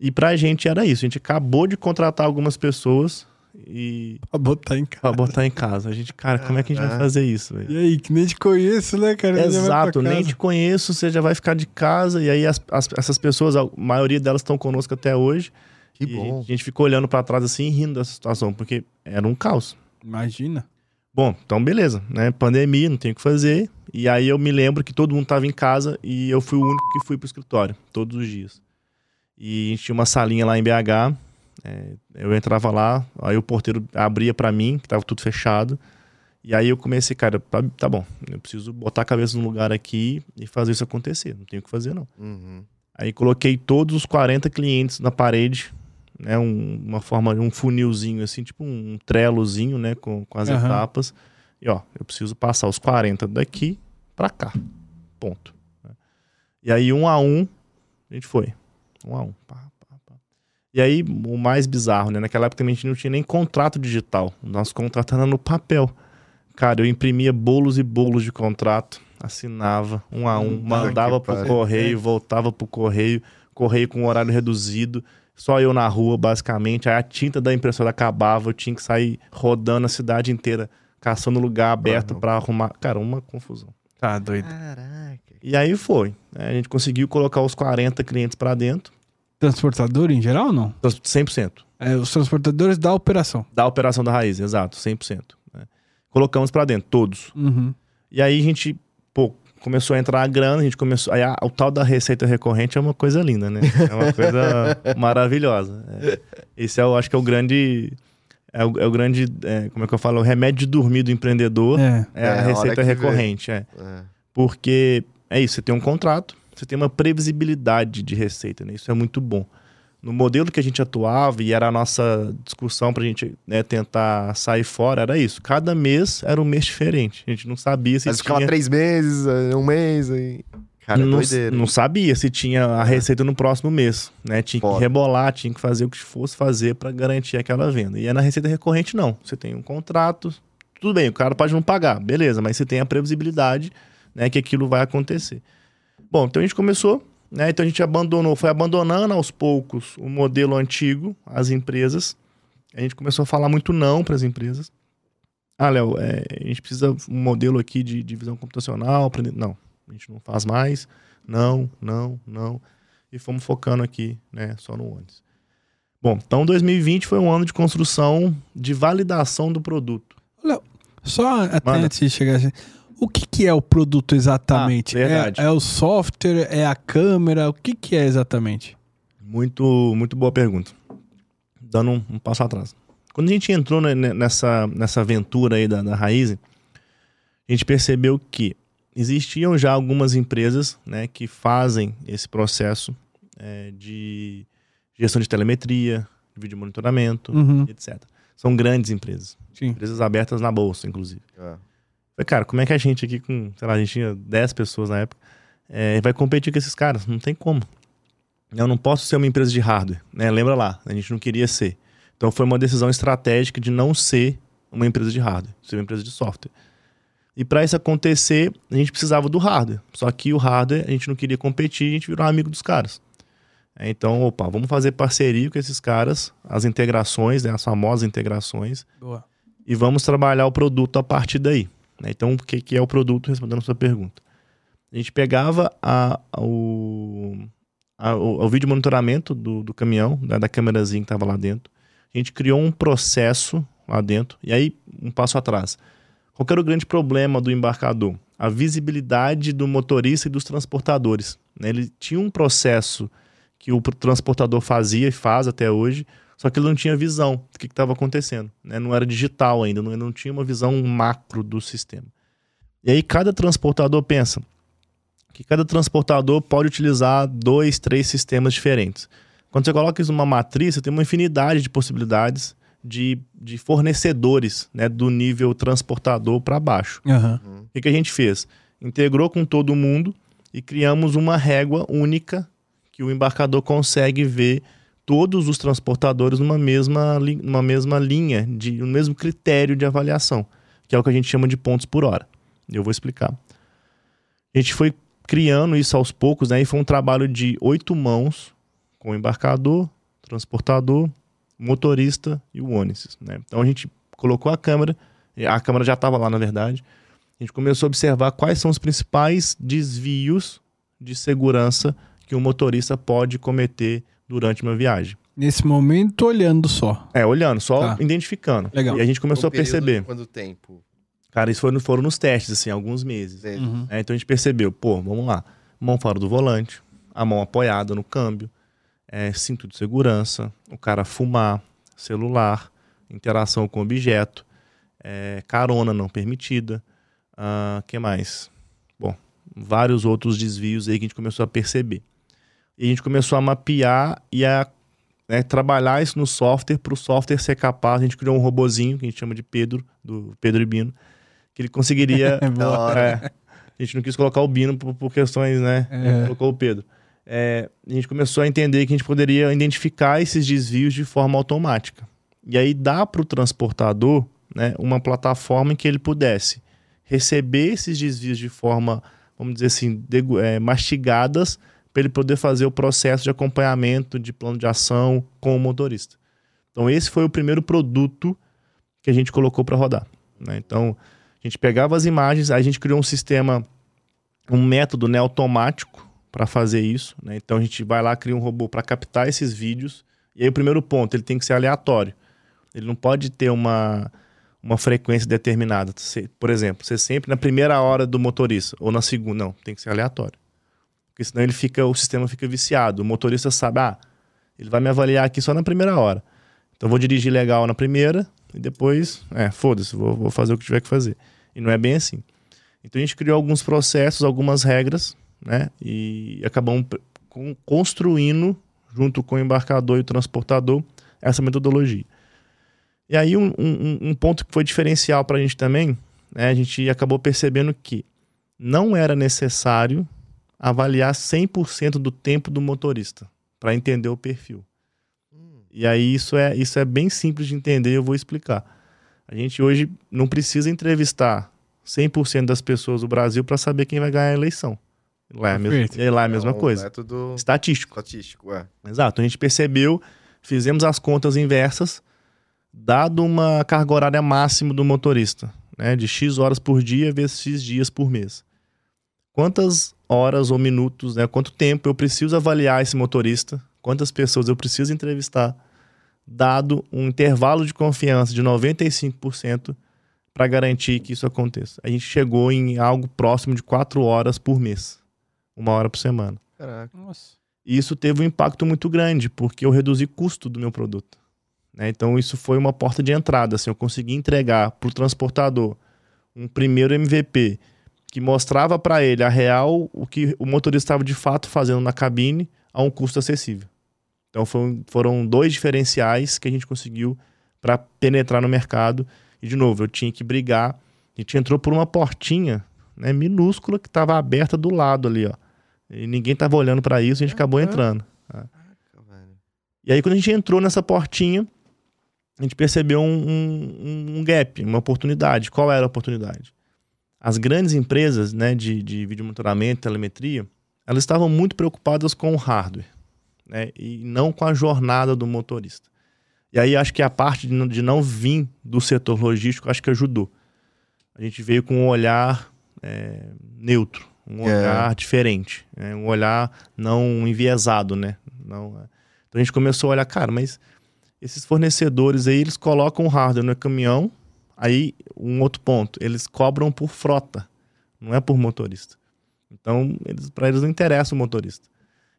E pra gente era isso. A gente acabou de contratar algumas pessoas e Pra botar em casa. pra botar em casa. A gente, cara, como é que a gente vai Ah. fazer isso, velho? E aí, que nem te conheço, né, cara? Exato, nem te conheço, você já vai ficar de casa. E aí as, as- essas pessoas, a maioria delas estão conosco até hoje. Que e a bom. gente, a gente ficou olhando pra trás assim rindo dessa situação, porque era um caos. Imagina. Bom, então beleza, né? Pandemia, não tem o que fazer. E aí eu me lembro que todo mundo tava em casa e eu fui o único que fui pro escritório, todos os dias. E a gente tinha uma salinha lá em BH. É, eu entrava lá, aí o porteiro abria pra mim, que tava tudo fechado. E aí eu comecei, cara, tá, tá bom, eu preciso botar a cabeça no lugar aqui e fazer isso acontecer. Não tenho o que fazer, não. Uhum. Aí coloquei todos os 40 clientes na parede, né? Um, uma forma, um funilzinho assim, tipo um trelozinho, né? Com, com as Aham. etapas. E ó, eu preciso passar os 40 daqui pra cá. Ponto. E aí, um a um, a gente foi. Um a um. Pá. E aí, o mais bizarro, né? Naquela época a gente não tinha nem contrato digital. O nosso contrato era no papel. Cara, eu imprimia bolos e bolos de contrato, assinava um a um, mandava pro pariu. correio, voltava pro correio, correio com horário reduzido, só eu na rua, basicamente. Aí a tinta da impressora acabava, eu tinha que sair rodando a cidade inteira, caçando lugar aberto pra arrumar. Cara, uma confusão. Tá doido. Caraca. E aí foi. né? A gente conseguiu colocar os 40 clientes pra dentro, Transportador em geral ou não? 100%. É, os transportadores da operação. Da operação da raiz, exato, 100%. né? Colocamos pra dentro, todos. Uhum. E aí a gente, pô, começou a entrar a grana, a gente começou. Aí a- o tal da receita recorrente é uma coisa linda, né? É uma coisa [laughs] maravilhosa. É. Esse é, eu acho que é o grande. É o, é o grande. é, como é que eu falo? O remédio de dormir do empreendedor É. é, É, a hora receita recorrente. É. É. Porque é isso, você tem um contrato, você tem uma previsibilidade de receita, né? Isso é muito bom. No modelo que a gente atuava, e era a nossa discussão pra gente né, tentar sair fora, era isso. Cada mês era um mês diferente. A gente não sabia se Mas ficava tinha... três meses, eh, um mês aí. Cara, é não, doideira. não sabia se tinha a receita no próximo mês, né? Tinha que Foda. rebolar, tinha que fazer o que fosse fazer pra garantir aquela venda. E é na receita recorrente não. Você tem um contrato, tudo bem, o cara pode não pagar, beleza, mas você tem a previsibilidade, né, que aquilo vai acontecer. Bom, então a gente começou, né? Então a gente abandonou, foi abandonando aos poucos o modelo antigo, as empresas. A gente começou a falar muito não para as empresas. Ah, Léo, é, a gente precisa um modelo aqui de, de visão computacional. aprender- Não, a gente não faz mais. Não, não, não. E fomos focando aqui, né, só no ônibus. Bom, então 2020 foi um ano de construção, de validação do produto. Só até Manda. antes de chegar assim, o que, que é o produto exatamente? Ah, verdade. É, é o software? É a câmera? O que, que é exatamente? Muito, muito boa pergunta. Dando um, um passo atrás. Quando a gente entrou ne- ne- nessa, nessa aventura aí da, da Raiz, a gente percebeu que existiam já algumas empresas né, que fazem esse processo é, de gestão de telemetria, de vídeo monitoramento, Uhum, etc. São grandes empresas. sim. Empresas abertas na bolsa, inclusive. É. Falei, cara, como é que a gente aqui com, sei lá, a gente tinha 10 pessoas na época, é, vai competir com esses caras? Não tem como. Eu não posso ser uma empresa de hardware, né? Lembra lá, a gente não queria ser. Então foi uma decisão estratégica de não ser uma empresa de hardware, ser uma empresa de software. E para isso acontecer, a gente precisava do hardware. Só que o hardware a gente não queria competir, a gente virou amigo dos caras. É, Então, opa, vamos fazer parceria com esses caras, as integrações, né, as famosas integrações, Boa. e vamos trabalhar o produto a partir daí. Né? Então, o que, que é o produto, respondendo a sua pergunta? A gente pegava a, o, a- o, o vídeo monitoramento do, do caminhão, da, da câmerazinha que estava lá dentro. A gente criou um processo lá dentro. E aí, um passo atrás. Qual era o grande problema do embarcador? A visibilidade do motorista e dos transportadores. né? Ele tinha um processo que o transportador fazia e faz até hoje, só que ele não tinha visão do que estava acontecendo. né? Não era digital ainda, não, não tinha uma visão macro do sistema. E aí cada transportador pensa que cada transportador pode utilizar dois, três sistemas diferentes. Quando você coloca isso numa matriz, você tem uma infinidade de possibilidades de, de fornecedores né, do nível transportador para baixo. Aham. O que, que a gente fez? Integrou com todo mundo e criamos uma régua única que o embarcador consegue ver todos os transportadores numa mesma, numa mesma linha, de, no mesmo critério de avaliação, que é o que a gente chama de pontos por hora. Eu vou explicar. A gente foi criando isso aos poucos, né? E foi um trabalho de oito mãos, com o embarcador, transportador, motorista e o ônibus, né? Então a gente colocou a câmera, a câmera já estava lá, na verdade. A gente começou a observar quais são os principais desvios de segurança que um motorista pode cometer durante uma viagem. Nesse momento, olhando só. É, olhando, só Tá. identificando. Legal. E a gente começou Um a perceber. de Quanto tempo? Cara, isso foram, foram nos testes, assim, alguns meses. Uhum. É, então a gente percebeu, pô, vamos lá. Mão fora do volante, a mão apoiada no câmbio, é, cinto de segurança, o cara fumar, celular, interação com objeto, é, carona não permitida, o que mais? Bom, vários outros desvios aí que a gente começou a perceber. E a gente começou a mapear e a né, trabalhar isso no software para o software ser capaz. A gente criou um robozinho que a gente chama de Pedro, do Pedro e Bino, que ele conseguiria. [laughs] É [laughs] é, a gente não quis colocar o Bino por, por questões, né? É. Colocou o Pedro. É, a gente começou a entender que a gente poderia identificar esses desvios de forma automática. E aí dá para o transportador né, uma plataforma em que ele pudesse receber esses desvios de forma, vamos dizer assim, é, mastigadas, para ele poder fazer o processo de acompanhamento, de plano de ação com o motorista. Então, esse foi o primeiro produto que a gente colocou para rodar. né? Então, a gente pegava as imagens, a gente criou um sistema, um método né, automático para fazer isso. né? Então, a gente vai lá, cria um robô para captar esses vídeos. E aí, o primeiro ponto, ele tem que ser aleatório. Ele não pode ter uma, uma frequência determinada. Por exemplo, você sempre na primeira hora do motorista, ou na segunda. Não, tem que ser aleatório. Porque senão ele fica, o sistema fica viciado. O motorista sabe, ah, ele vai me avaliar aqui só na primeira hora. Então vou dirigir legal na primeira e depois, é, foda-se, vou, vou fazer o que tiver que fazer. E não é bem assim. Então a gente criou alguns processos, algumas regras, né? E acabamos construindo, junto com o embarcador e o transportador, essa metodologia. E aí um, um- um ponto que foi diferencial para a gente também, né? A gente acabou percebendo que não era necessário avaliar 100% do tempo do motorista para entender o perfil. E aí isso é, isso é bem simples de entender, eu vou explicar. A gente hoje não precisa entrevistar 100% das pessoas do Brasil para saber quem vai ganhar a eleição. Lá é a, e lá é a mesma um coisa. método Estatístico. estatístico, é. Exato. A gente percebeu, fizemos as contas inversas, dado uma carga horária máxima do motorista, né, de X horas por dia vezes X dias por mês. Quantas horas ou minutos, né, quanto tempo eu preciso avaliar esse motorista, quantas pessoas eu preciso entrevistar, dado um intervalo de confiança de 95% para garantir que isso aconteça. A gente chegou em algo próximo de 4 horas por mês, uma hora por semana. Caraca. Nossa. E isso teve um impacto muito grande, porque eu reduzi custo do meu produto. né? Então, isso foi uma porta de entrada. Assim, eu consegui entregar para o transportador um primeiro MVP que mostrava para ele a real o que o motorista estava de fato fazendo na cabine a um custo acessível. Então, foi- foram dois diferenciais que a gente conseguiu para penetrar no mercado. E, de novo, eu tinha que brigar. A gente entrou por uma portinha né, minúscula que estava aberta do lado ali, ó. E ninguém tava olhando para isso, a gente acabou entrando. velho. E aí, quando a gente entrou nessa portinha, a gente percebeu um, um- um gap, uma oportunidade. Qual era a oportunidade? As grandes empresas né, de, de vídeo monitoramento, telemetria, elas estavam muito preocupadas com o hardware né, e não com a jornada do motorista. E aí, acho que a parte de não, de não vir do setor logístico, acho que ajudou. A gente veio com um olhar é, neutro, um É. olhar diferente, né, um olhar não enviesado, né? Não, é. Então a gente começou a olhar, cara, mas esses fornecedores aí, eles colocam o hardware no caminhão, aí um outro ponto, eles cobram por frota, não é por motorista. Então, eles, para eles não interessa o motorista.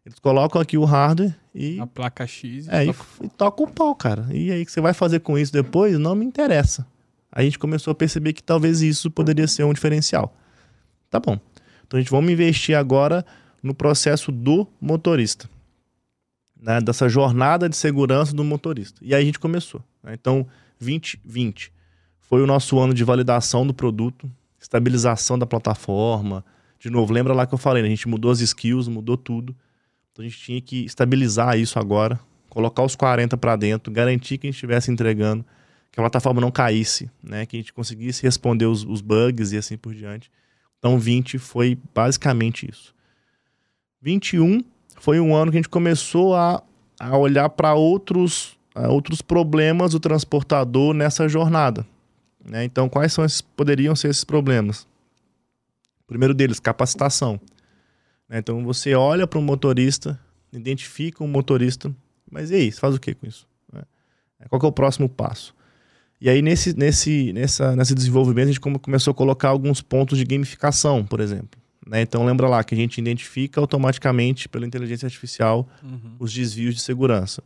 Eles colocam aqui o hardware e, A placa X. é, e, e toca o pau, cara. E aí, o que você vai fazer com isso depois? Não me interessa. Aí a gente começou a perceber que talvez isso poderia ser um diferencial. Tá bom. Então a gente vamos investir agora no processo do motorista. Né? Dessa jornada de segurança do motorista. E aí a gente começou. né? Então, 2020 foi o nosso ano de validação do produto, estabilização da plataforma. De novo, lembra lá que eu falei, né? a gente mudou as skills, mudou tudo. Então a gente tinha que estabilizar isso agora, colocar os 40 para dentro, garantir que a gente estivesse entregando, que a plataforma não caísse, né? Que a gente conseguisse responder os, os bugs e assim por diante. Então 20 foi basicamente isso. 21 foi um ano que a gente começou a, a olhar para outros, outros problemas do transportador nessa jornada. Né? Então, quais são esses, poderiam ser esses problemas? O primeiro deles, capacitação. né? Então, você olha para um motorista, identifica um motorista, mas e aí, você faz o que com isso? né? Qual é o próximo passo? E aí, nesse, nesse, nessa, nesse desenvolvimento, a gente come- começou a colocar alguns pontos de gamificação, por exemplo. né? Então, lembra lá que a gente identifica automaticamente, pela inteligência artificial, os desvios de segurança.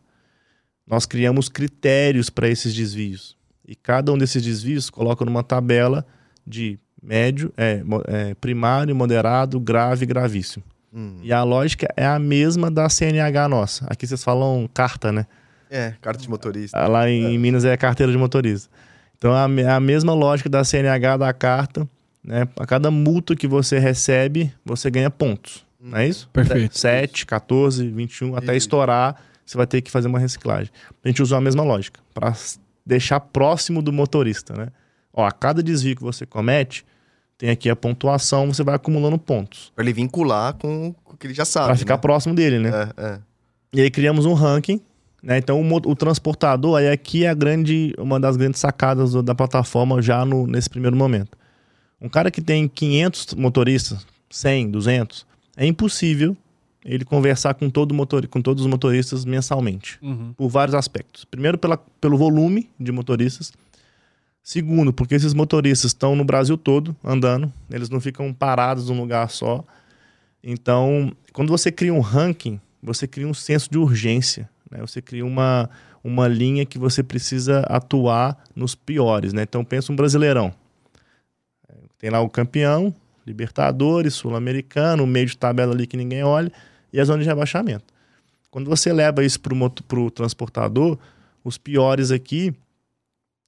Nós criamos critérios para esses desvios. E cada um desses desvios coloca numa tabela de médio, é, é, primário, moderado, grave e gravíssimo. Hum. E a lógica é a mesma da CNH nossa. Aqui vocês falam carta, né? É, carta de motorista. Ah, Lá em, em Minas é carteira de motorista. Então é a, a mesma lógica da CNH da carta. Né? A cada multa que você recebe, você ganha pontos. Não é isso? Perfeito. 7, 14, 21, até estourar, você vai ter que fazer uma reciclagem. A gente usou a mesma lógica, para deixar próximo do motorista, né? Ó, a cada desvio que você comete, tem aqui a pontuação, você vai acumulando pontos. Pra ele vincular com o que ele já sabe. Para ficar né? próximo dele, né? É, é. E aí criamos um ranking, né? Então o, o transportador, aí aqui é a grande, uma das grandes sacadas do- da plataforma já no- nesse primeiro momento. Um cara que tem 500 motoristas, 100, 200, é impossível ele conversar com, todo motor, com todos os motoristas mensalmente, Uhum. por vários aspectos. Primeiro, pela, pelo volume de motoristas. Segundo, porque esses motoristas estão no Brasil todo andando, eles não ficam parados num lugar só. Então, quando você cria um ranking, você cria um senso de urgência, né? Você cria uma, uma linha que você precisa atuar nos piores, né? Então, pensa um brasileirão. Tem lá o campeão, Libertadores, Sul-Americano, o meio de tabela ali que ninguém olha, e a zona de rebaixamento. Quando você leva isso para o transportador, os piores aqui,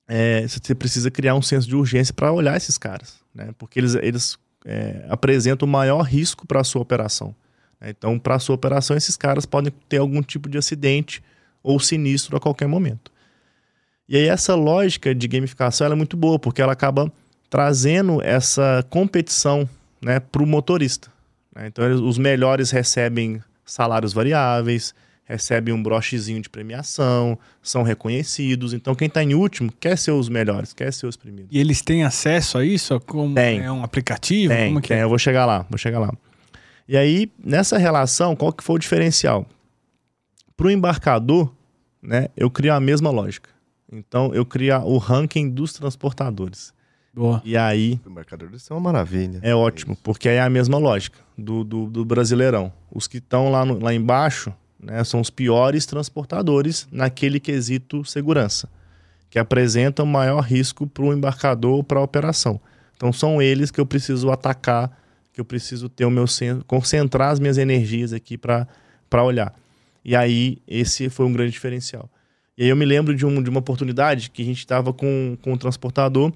é, você precisa criar um senso de urgência para olhar esses caras, né? Porque eles, eles é, apresentam o maior risco para a sua operação. né? Então, para a sua operação, esses caras podem ter algum tipo de acidente ou sinistro a qualquer momento. E aí, essa lógica de gamificação é muito boa, porque ela acaba trazendo essa competição né, para o motorista. né? Então, eles- os melhores recebem salários variáveis, recebem um brochezinho de premiação, são reconhecidos. Então, quem está em último quer ser os melhores, quer ser os primeiros. E eles têm acesso a isso? Como Tem. É um aplicativo? Tem, Como que tem, é? eu vou chegar lá, vou chegar lá. E aí, nessa relação, qual que foi o diferencial? Para o embarcador, né, eu crio a mesma lógica. Então, eu crio o ranking dos transportadores. Boa. E aí, O mercador isso é uma maravilha. é ótimo, porque aí é a mesma lógica do, do, do brasileirão. Os que estão lá, no- lá embaixo né, são os piores transportadores naquele quesito segurança, que apresentam maior risco para o embarcador ou para a operação. Então são eles que eu preciso atacar, que eu preciso ter o meu centro, concentrar as minhas energias aqui para olhar. E aí esse foi um grande diferencial. E aí eu me lembro de, um, de uma oportunidade que a gente estava com, com o transportador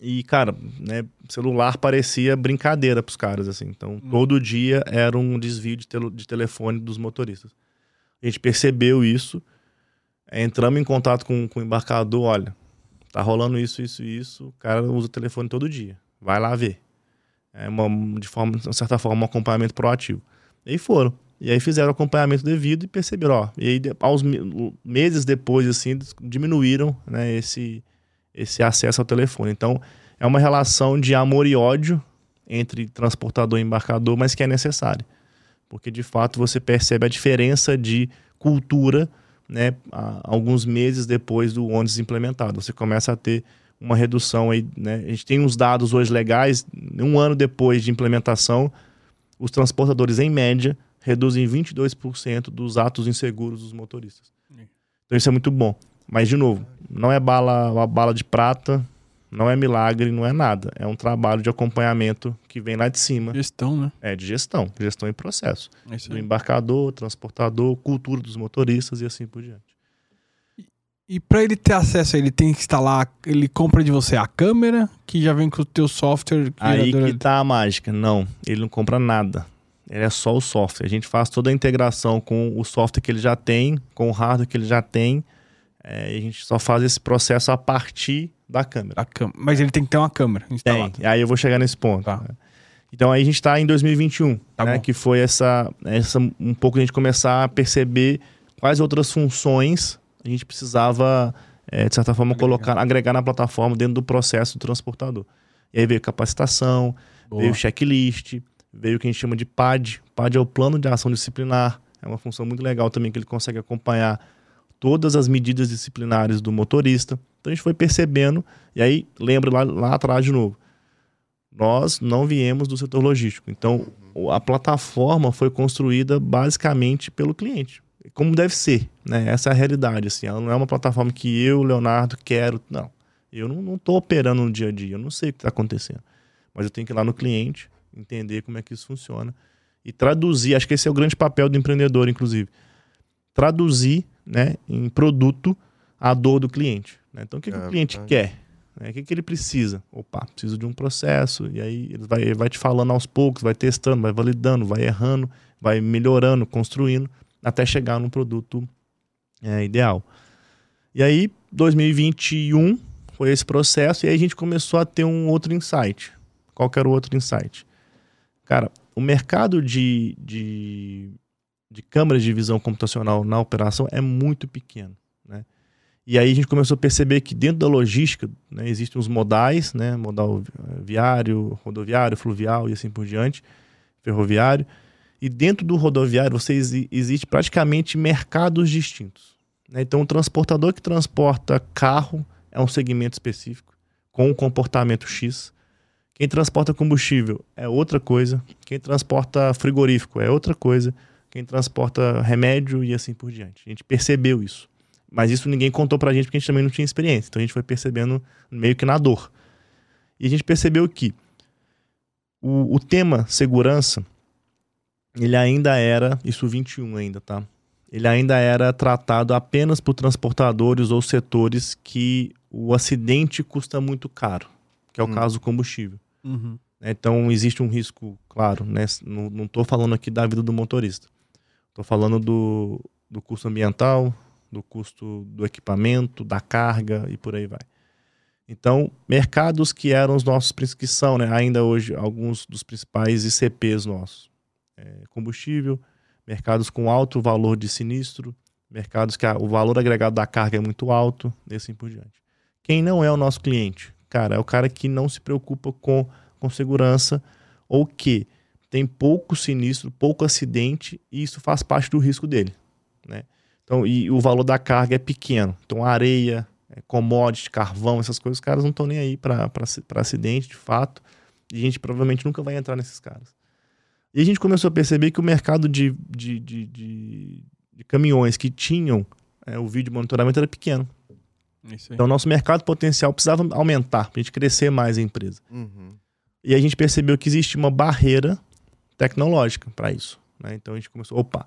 e, cara, né, celular parecia brincadeira pros caras, assim. Então, todo dia era um desvio de, tele- de telefone dos motoristas. A gente percebeu isso, eh, entramos em contato com, com o embarcador, olha, tá rolando isso, isso e isso, o cara usa o telefone todo dia, vai lá ver. É uma, de, forma, de certa forma, um acompanhamento proativo. E aí foram. E aí fizeram o acompanhamento devido e perceberam, ó, e aí aos me- meses depois, assim, diminuíram, né, esse, esse acesso ao telefone. Então, é uma relação de amor e ódio entre transportador e embarcador, mas que é necessária. Porque, de fato, você percebe a diferença de cultura né, alguns meses depois do ônibus implementado. Você começa a ter uma redução aí, né? A gente tem uns dados hoje legais, um ano depois de implementação, os transportadores, em média, reduzem 22% dos atos inseguros dos motoristas. Então isso é muito bom. Mas, de novo, não é bala, uma bala de prata, não é milagre, não é nada. É um trabalho de acompanhamento que vem lá de cima. Gestão, né? É de gestão, gestão e processo. É Do embarcador, transportador, cultura dos motoristas e assim por diante. E pra ele ter acesso, ele tem que instalar, ele compra de você a câmera, que já vem com o teu software. Aí que tá a mágica. Não, ele não compra nada. Ele é só o software. A gente faz toda a integração com o software que ele já tem, com o hardware que ele já tem. É, a gente só faz esse processo a partir da câmera. câmera. Mas ele tem que ter uma câmera Tem. instalada. E aí eu vou chegar nesse ponto. Tá. né? Então aí a gente está em 2021, Tá né? Que foi essa, essa um pouco a gente começar a perceber quais outras funções a gente precisava, é, de certa forma, Agregar. colocar, agregar na plataforma dentro do processo do transportador. E aí veio capacitação, Boa. veio checklist, veio o que a gente chama de PAD. PAD é o plano de ação disciplinar. É uma função muito legal também que ele consegue acompanhar todas as medidas disciplinares do motorista. Então a gente foi percebendo, e aí lembra lá, lá atrás de novo. Nós não viemos do setor logístico. Então a plataforma foi construída basicamente pelo cliente, como deve ser. Né? Essa é a realidade. Assim. Ela não é uma plataforma que eu, Leonardo, quero. Não. Eu não estou operando no dia a dia, eu não sei o que está acontecendo. Mas eu tenho que ir lá no cliente, entender como é que isso funciona e traduzir. Acho que esse é o grande papel do empreendedor, inclusive. Traduzir né, em produto a dor do cliente. Né? Então, o que, é, que o cliente é. quer? Né? O que, que ele precisa? Opa, preciso de um processo. E aí ele vai, ele vai te falando aos poucos, vai testando, vai validando, vai errando, vai melhorando, construindo, até chegar no produto é, ideal. E aí, 2021 foi esse processo, e aí a gente começou a ter um outro insight. Qual que era o outro insight? Cara, o mercado de, de, de câmeras de visão computacional na operação é muito pequeno. Né? E aí a gente começou a perceber que dentro da logística né, existem os modais, né, modal viário, rodoviário, fluvial e assim por diante, ferroviário. E dentro do rodoviário você existe praticamente mercados distintos. Né? Então o transportador que transporta carro é um segmento específico, com um comportamento X. Quem transporta combustível é outra coisa. Quem transporta frigorífico é outra coisa. Quem transporta remédio e assim por diante. A gente percebeu isso. Mas isso ninguém contou pra gente porque a gente também não tinha experiência. Então a gente foi percebendo meio que na dor. E a gente percebeu que o, o tema segurança, ele ainda era, isso 21 ainda, tá? Ele ainda era tratado apenas por transportadores ou setores que o acidente custa muito caro, que é o hum. caso do combustível. Uhum. Então existe um risco, claro, né? não estou falando aqui da vida do motorista. Estou falando do, do custo ambiental, do custo do equipamento, da carga e por aí vai. Então, mercados que eram os nossos, que são né, ainda hoje alguns dos principais ICPs nossos. É, combustível, mercados com alto valor de sinistro, mercados que a, o valor agregado da carga é muito alto, e assim por diante. Quem não é o nosso cliente? cara, é o cara que não se preocupa com, com segurança ou que tem pouco sinistro, pouco acidente e isso faz parte do risco dele, né? Então, e o valor da carga é pequeno. Então, areia, é, commodity, carvão, essas coisas, os caras não estão nem aí para acidente, de fato. E a gente provavelmente nunca vai entrar nesses caras. E a gente começou a perceber que o mercado de, de, de, de, de caminhões que tinham é, o vídeo monitoramento era pequeno. Então, nosso mercado potencial precisava aumentar para a gente crescer mais a empresa. Uhum. E a gente percebeu que existe uma barreira tecnológica para isso. Né? Então, a gente começou, opa,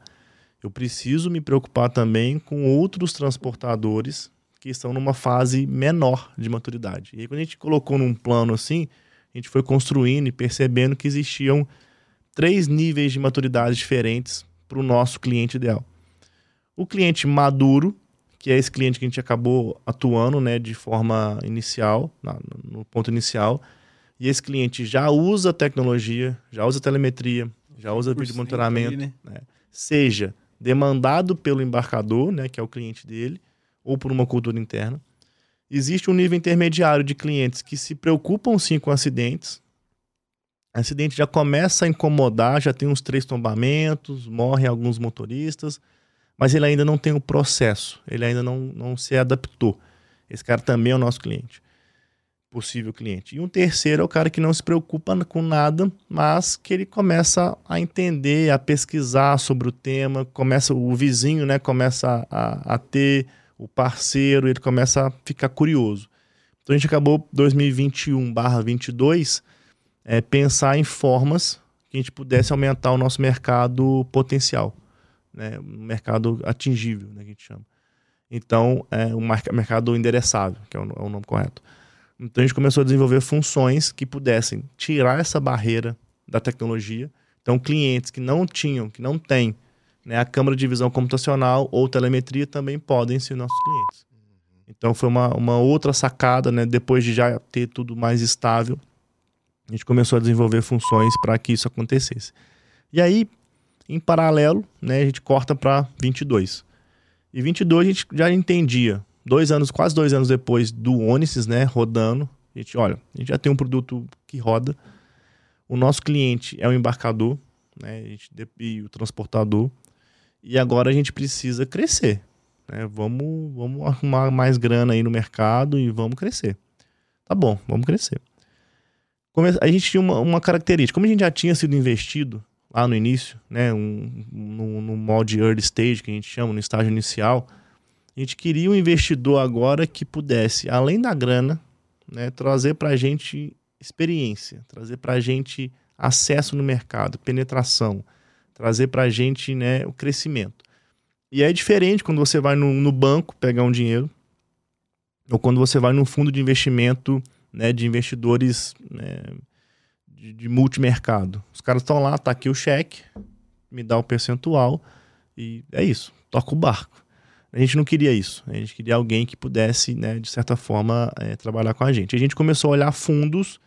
eu preciso me preocupar também com outros transportadores que estão numa fase menor de maturidade. E aí, quando a gente colocou num plano assim, a gente foi construindo e percebendo que existiam três níveis de maturidade diferentes para o nosso cliente ideal. O cliente maduro, que é esse cliente que a gente acabou atuando né, de forma inicial, no ponto inicial. E esse cliente já usa tecnologia, já usa telemetria, já usa vídeo monitoramento, né? né? seja demandado pelo embarcador, né, que é o cliente dele, ou por uma cultura interna. Existe um nível intermediário de clientes que se preocupam sim com acidentes. Acidente já começa a incomodar, já tem uns três tombamentos, morrem alguns motoristas mas ele ainda não tem o processo, ele ainda não, não se adaptou. Esse cara também é o nosso cliente, possível cliente. E um terceiro é o cara que não se preocupa com nada, mas que ele começa a entender, a pesquisar sobre o tema, começa o vizinho, né, começa a, a ter o parceiro, ele começa a ficar curioso. Então a gente acabou 2021/22 é, pensar em formas que a gente pudesse aumentar o nosso mercado potencial né, um mercado atingível, né, que a gente chama. Então, é um mercado endereçável, que é o, é o nome correto. Então, a gente começou a desenvolver funções que pudessem tirar essa barreira da tecnologia. Então, clientes que não tinham, que não têm né, a câmera de visão computacional ou telemetria também podem ser nossos clientes. Então, foi uma, uma outra sacada, né, depois de já ter tudo mais estável, a gente começou a desenvolver funções para que isso acontecesse. E aí, em paralelo, né, a gente corta para 22. E 22 a gente já entendia, dois anos, quase dois anos depois do Onisys, né, rodando, a gente, olha, a gente já tem um produto que roda, o nosso cliente é o embarcador, né, a gente, e o transportador, e agora a gente precisa crescer. né? Vamos, vamos arrumar mais grana aí no mercado e vamos crescer. Tá bom, vamos crescer. A gente tinha uma, uma característica, como a gente já tinha sido investido lá no início, né, um, no, no early stage, que a gente chama, no estágio inicial, a gente queria um investidor agora que pudesse, além da grana, né, trazer para a gente experiência, trazer para a gente acesso no mercado, penetração, trazer para a gente né, o crescimento. E é diferente quando você vai no, no banco pegar um dinheiro, ou quando você vai num fundo de investimento né, de investidores né, de, de multimercado. Os caras estão lá, tá aqui o cheque, me dá o percentual e é isso, toca o barco. A gente não queria isso, a gente queria alguém que pudesse, né, de certa forma, é, trabalhar com a gente. A gente começou a olhar fundos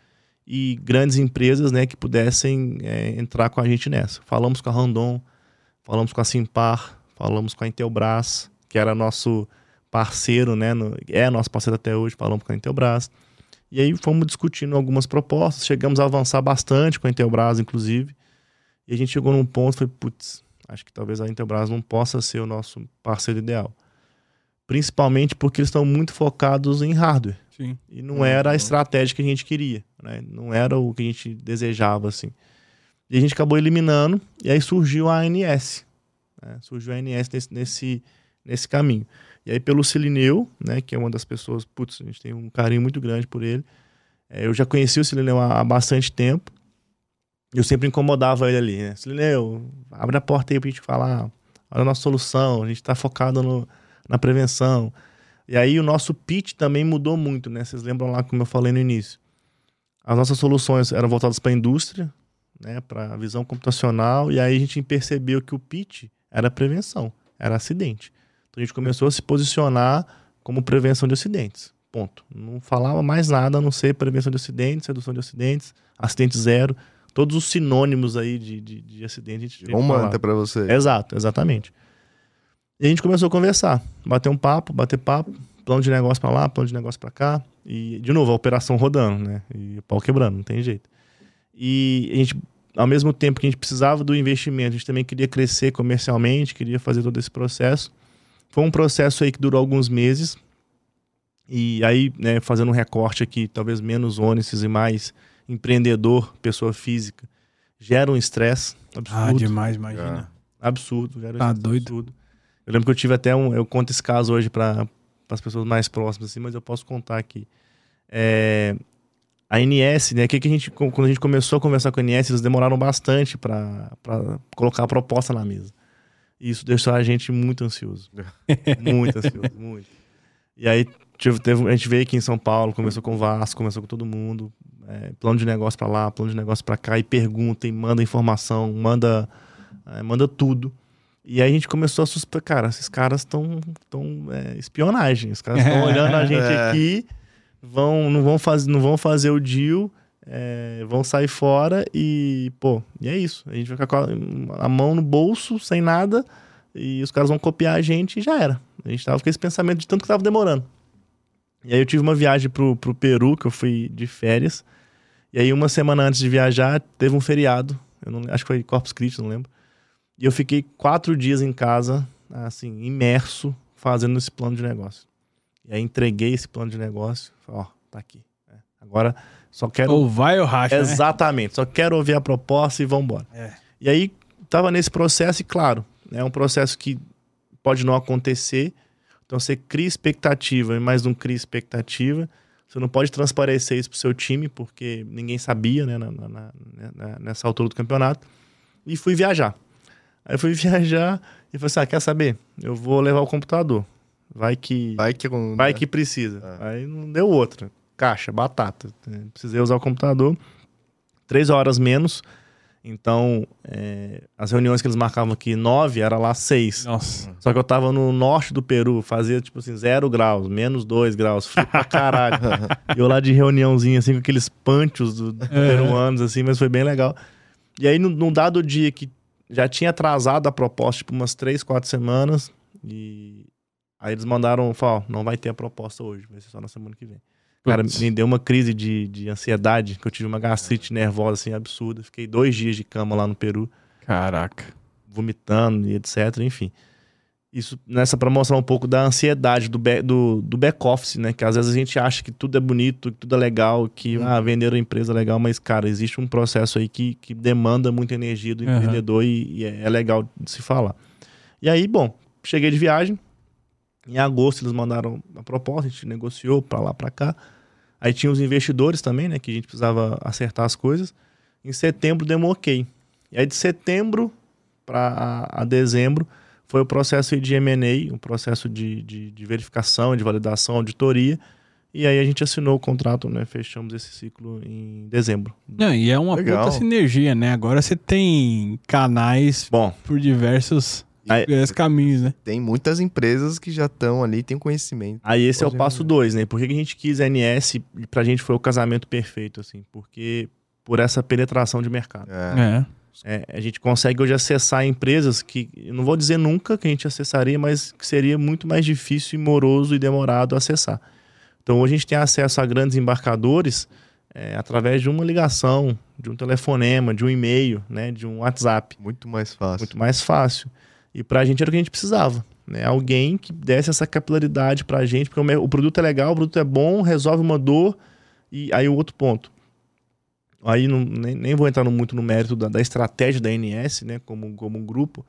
e grandes empresas né, que pudessem é, entrar com a gente nessa. Falamos com a Randon, falamos com a Simpar, falamos com a Intelbras, que era nosso parceiro, né, no, é nosso parceiro até hoje, falamos com a Intelbras. E aí fomos discutindo algumas propostas, chegamos a avançar bastante com a Intelbras, inclusive. E a gente chegou num ponto foi, putz, acho que talvez a Intelbras não possa ser o nosso parceiro ideal. Principalmente porque eles estão muito focados em hardware. Sim. E não era a Uhum. estratégia que a gente queria, né? Não era o que a gente desejava, assim. E a gente acabou eliminando, e aí surgiu a ANS. né? Surgiu a ANS nesse, nesse, nesse caminho. E aí pelo Silineu, né, que é uma das pessoas, putz, a gente tem um carinho muito grande por ele. É, eu já conheci o Silineu há, há bastante tempo. Eu sempre incomodava ele ali, né? Silineu, abre a porta aí pra gente falar. Olha a nossa solução, a gente tá focado no, na prevenção. E aí o nosso pitch também mudou muito, né? Vocês lembram lá como eu falei no início? As nossas soluções eram voltadas para a indústria, né, para visão computacional, e aí a gente percebeu que o pitch era prevenção, era acidente. Então a gente começou a se posicionar como prevenção de acidentes. Ponto. Não falava mais nada a não ser prevenção de acidentes, redução de acidentes, acidente zero, todos os sinônimos aí de, de, de acidente. A gente Virou um falava. manta pra você. Exato, exatamente. E a gente começou a conversar, bater um papo, bater papo, plano de negócio pra lá, plano de negócio pra cá, e de novo a operação rodando, né? E o pau quebrando, não tem jeito. E a gente, ao mesmo tempo que a gente precisava do investimento, a gente também queria crescer comercialmente, queria fazer todo esse processo. Foi um processo aí que durou alguns meses. E aí, né, fazendo um recorte aqui, talvez menos ônibus e mais empreendedor, pessoa física, gera um estresse Ah, absurdo demais, imagina. absurdo. Gera um Tá doido. absurdo. Eu lembro que eu tive até um. Eu conto esse caso hoje para as pessoas mais próximas, assim, mas eu posso contar aqui. É, a NS, né? Que que a gente, quando a gente começou a conversar com a NS, eles demoraram bastante para colocar a proposta na mesa. E isso deixou a gente muito ansioso. [laughs] muito ansioso, muito. E aí tive- teve- a gente veio aqui em São Paulo, começou com o Vasco, começou com todo mundo. é, plano de negócio para lá, plano de negócio para cá, e pergunta, e manda informação, manda, é, manda tudo. E aí a gente começou a suspeitar, cara, esses caras estão tão, é, espionagem, os caras estão olhando a [laughs] gente É. aqui, vão, não, vão faz, não vão fazer o deal, é, vão sair fora e, pô, e é isso. A gente vai ficar com a, a mão no bolso, sem nada, e os caras vão copiar a gente e já era. A gente tava com esse pensamento de tanto que tava demorando. E aí eu tive uma viagem pro, pro Peru, que eu fui de férias, e aí uma semana antes de viajar, teve um feriado, eu não, acho que foi Corpus Christi, não lembro. E eu fiquei quatro dias em casa, assim, imerso, fazendo esse plano de negócio. E aí entreguei esse plano de negócio, falei, ó, tá aqui. É, Agora só quero Ou vai ou racha, né? Exatamente. Só quero ouvir a proposta e vambora. É. E aí, tava nesse processo, e claro, é um processo que pode não acontecer. Então, você cria expectativa, mas não cria expectativa. Você não pode transparecer isso pro seu time, porque ninguém sabia, né, na- na- na- na- nessa altura do campeonato. E fui viajar. Aí eu fui [laughs] viajar e falei assim: ah, quer saber? Eu vou levar o computador. Vai que. Vai que... Vai que precisa. Aí não deu outra. Caixa, batata. É, Precisei usar o computador. Três horas menos. Então, é, as reuniões que eles marcavam aqui, nove, era lá seis. Nossa. Só que eu tava no norte do Peru, fazia tipo assim, zero graus, menos dois graus, frio pra caralho. [laughs] e eu lá de reuniãozinha, assim, com aqueles panchos do, do peruanos, assim, mas foi bem legal. E aí, num, num dado dia que já tinha atrasado a proposta, tipo, umas três, quatro semanas, e aí eles mandaram, falaram, não vai ter a proposta hoje, vai ser só na semana que vem. Cara, Putz. me deu uma crise de, de ansiedade, que eu tive uma gastrite nervosa, assim, absurda. Fiquei dois dias de cama lá no Peru Caraca. vomitando e etc, enfim. Isso nessa para mostrar um pouco da ansiedade do, back, do, do back-office, né? Que às vezes a gente acha que tudo é bonito, que tudo é legal, que Uhum. ah, venderam a empresa é legal, mas, cara, existe um processo aí que, que demanda muita energia do Uhum. empreendedor e, e é, é legal de se falar. E aí, bom, cheguei de viagem. Em agosto eles mandaram a proposta, a gente negociou pra lá, pra cá. Aí tinha os investidores também, né? Que a gente precisava acertar as coisas. Em setembro um ok. E aí de setembro para a dezembro foi o processo de M&A, um processo de, de, de verificação, de validação, auditoria. E aí a gente assinou o contrato, né? Fechamos esse ciclo em dezembro. Não, e é uma Legal. puta sinergia, né? Agora você tem canais Bom, por diversos Aí- caminhos, né? Tem muitas empresas que já estão ali, têm conhecimento. Aí esse é o passo ir. dois, né? Por que a gente quis NS e pra gente foi o casamento perfeito, assim? Porque por essa penetração de mercado. É. É. É, a gente consegue hoje acessar empresas que, não vou dizer nunca que a gente acessaria, mas que seria muito mais difícil e moroso e demorado acessar. Então hoje a gente tem acesso a grandes embarcadores é, através de uma ligação, de um telefonema, de um e-mail, né, de um WhatsApp. Muito mais fácil. Muito mais fácil. E pra gente era o que a gente precisava. Né? Alguém que desse essa capilaridade pra gente, porque o produto é legal, o produto é bom, resolve uma dor. E aí o outro ponto. Aí não, nem, nem vou entrar muito no mérito da, da estratégia da NS, né, como, como um grupo,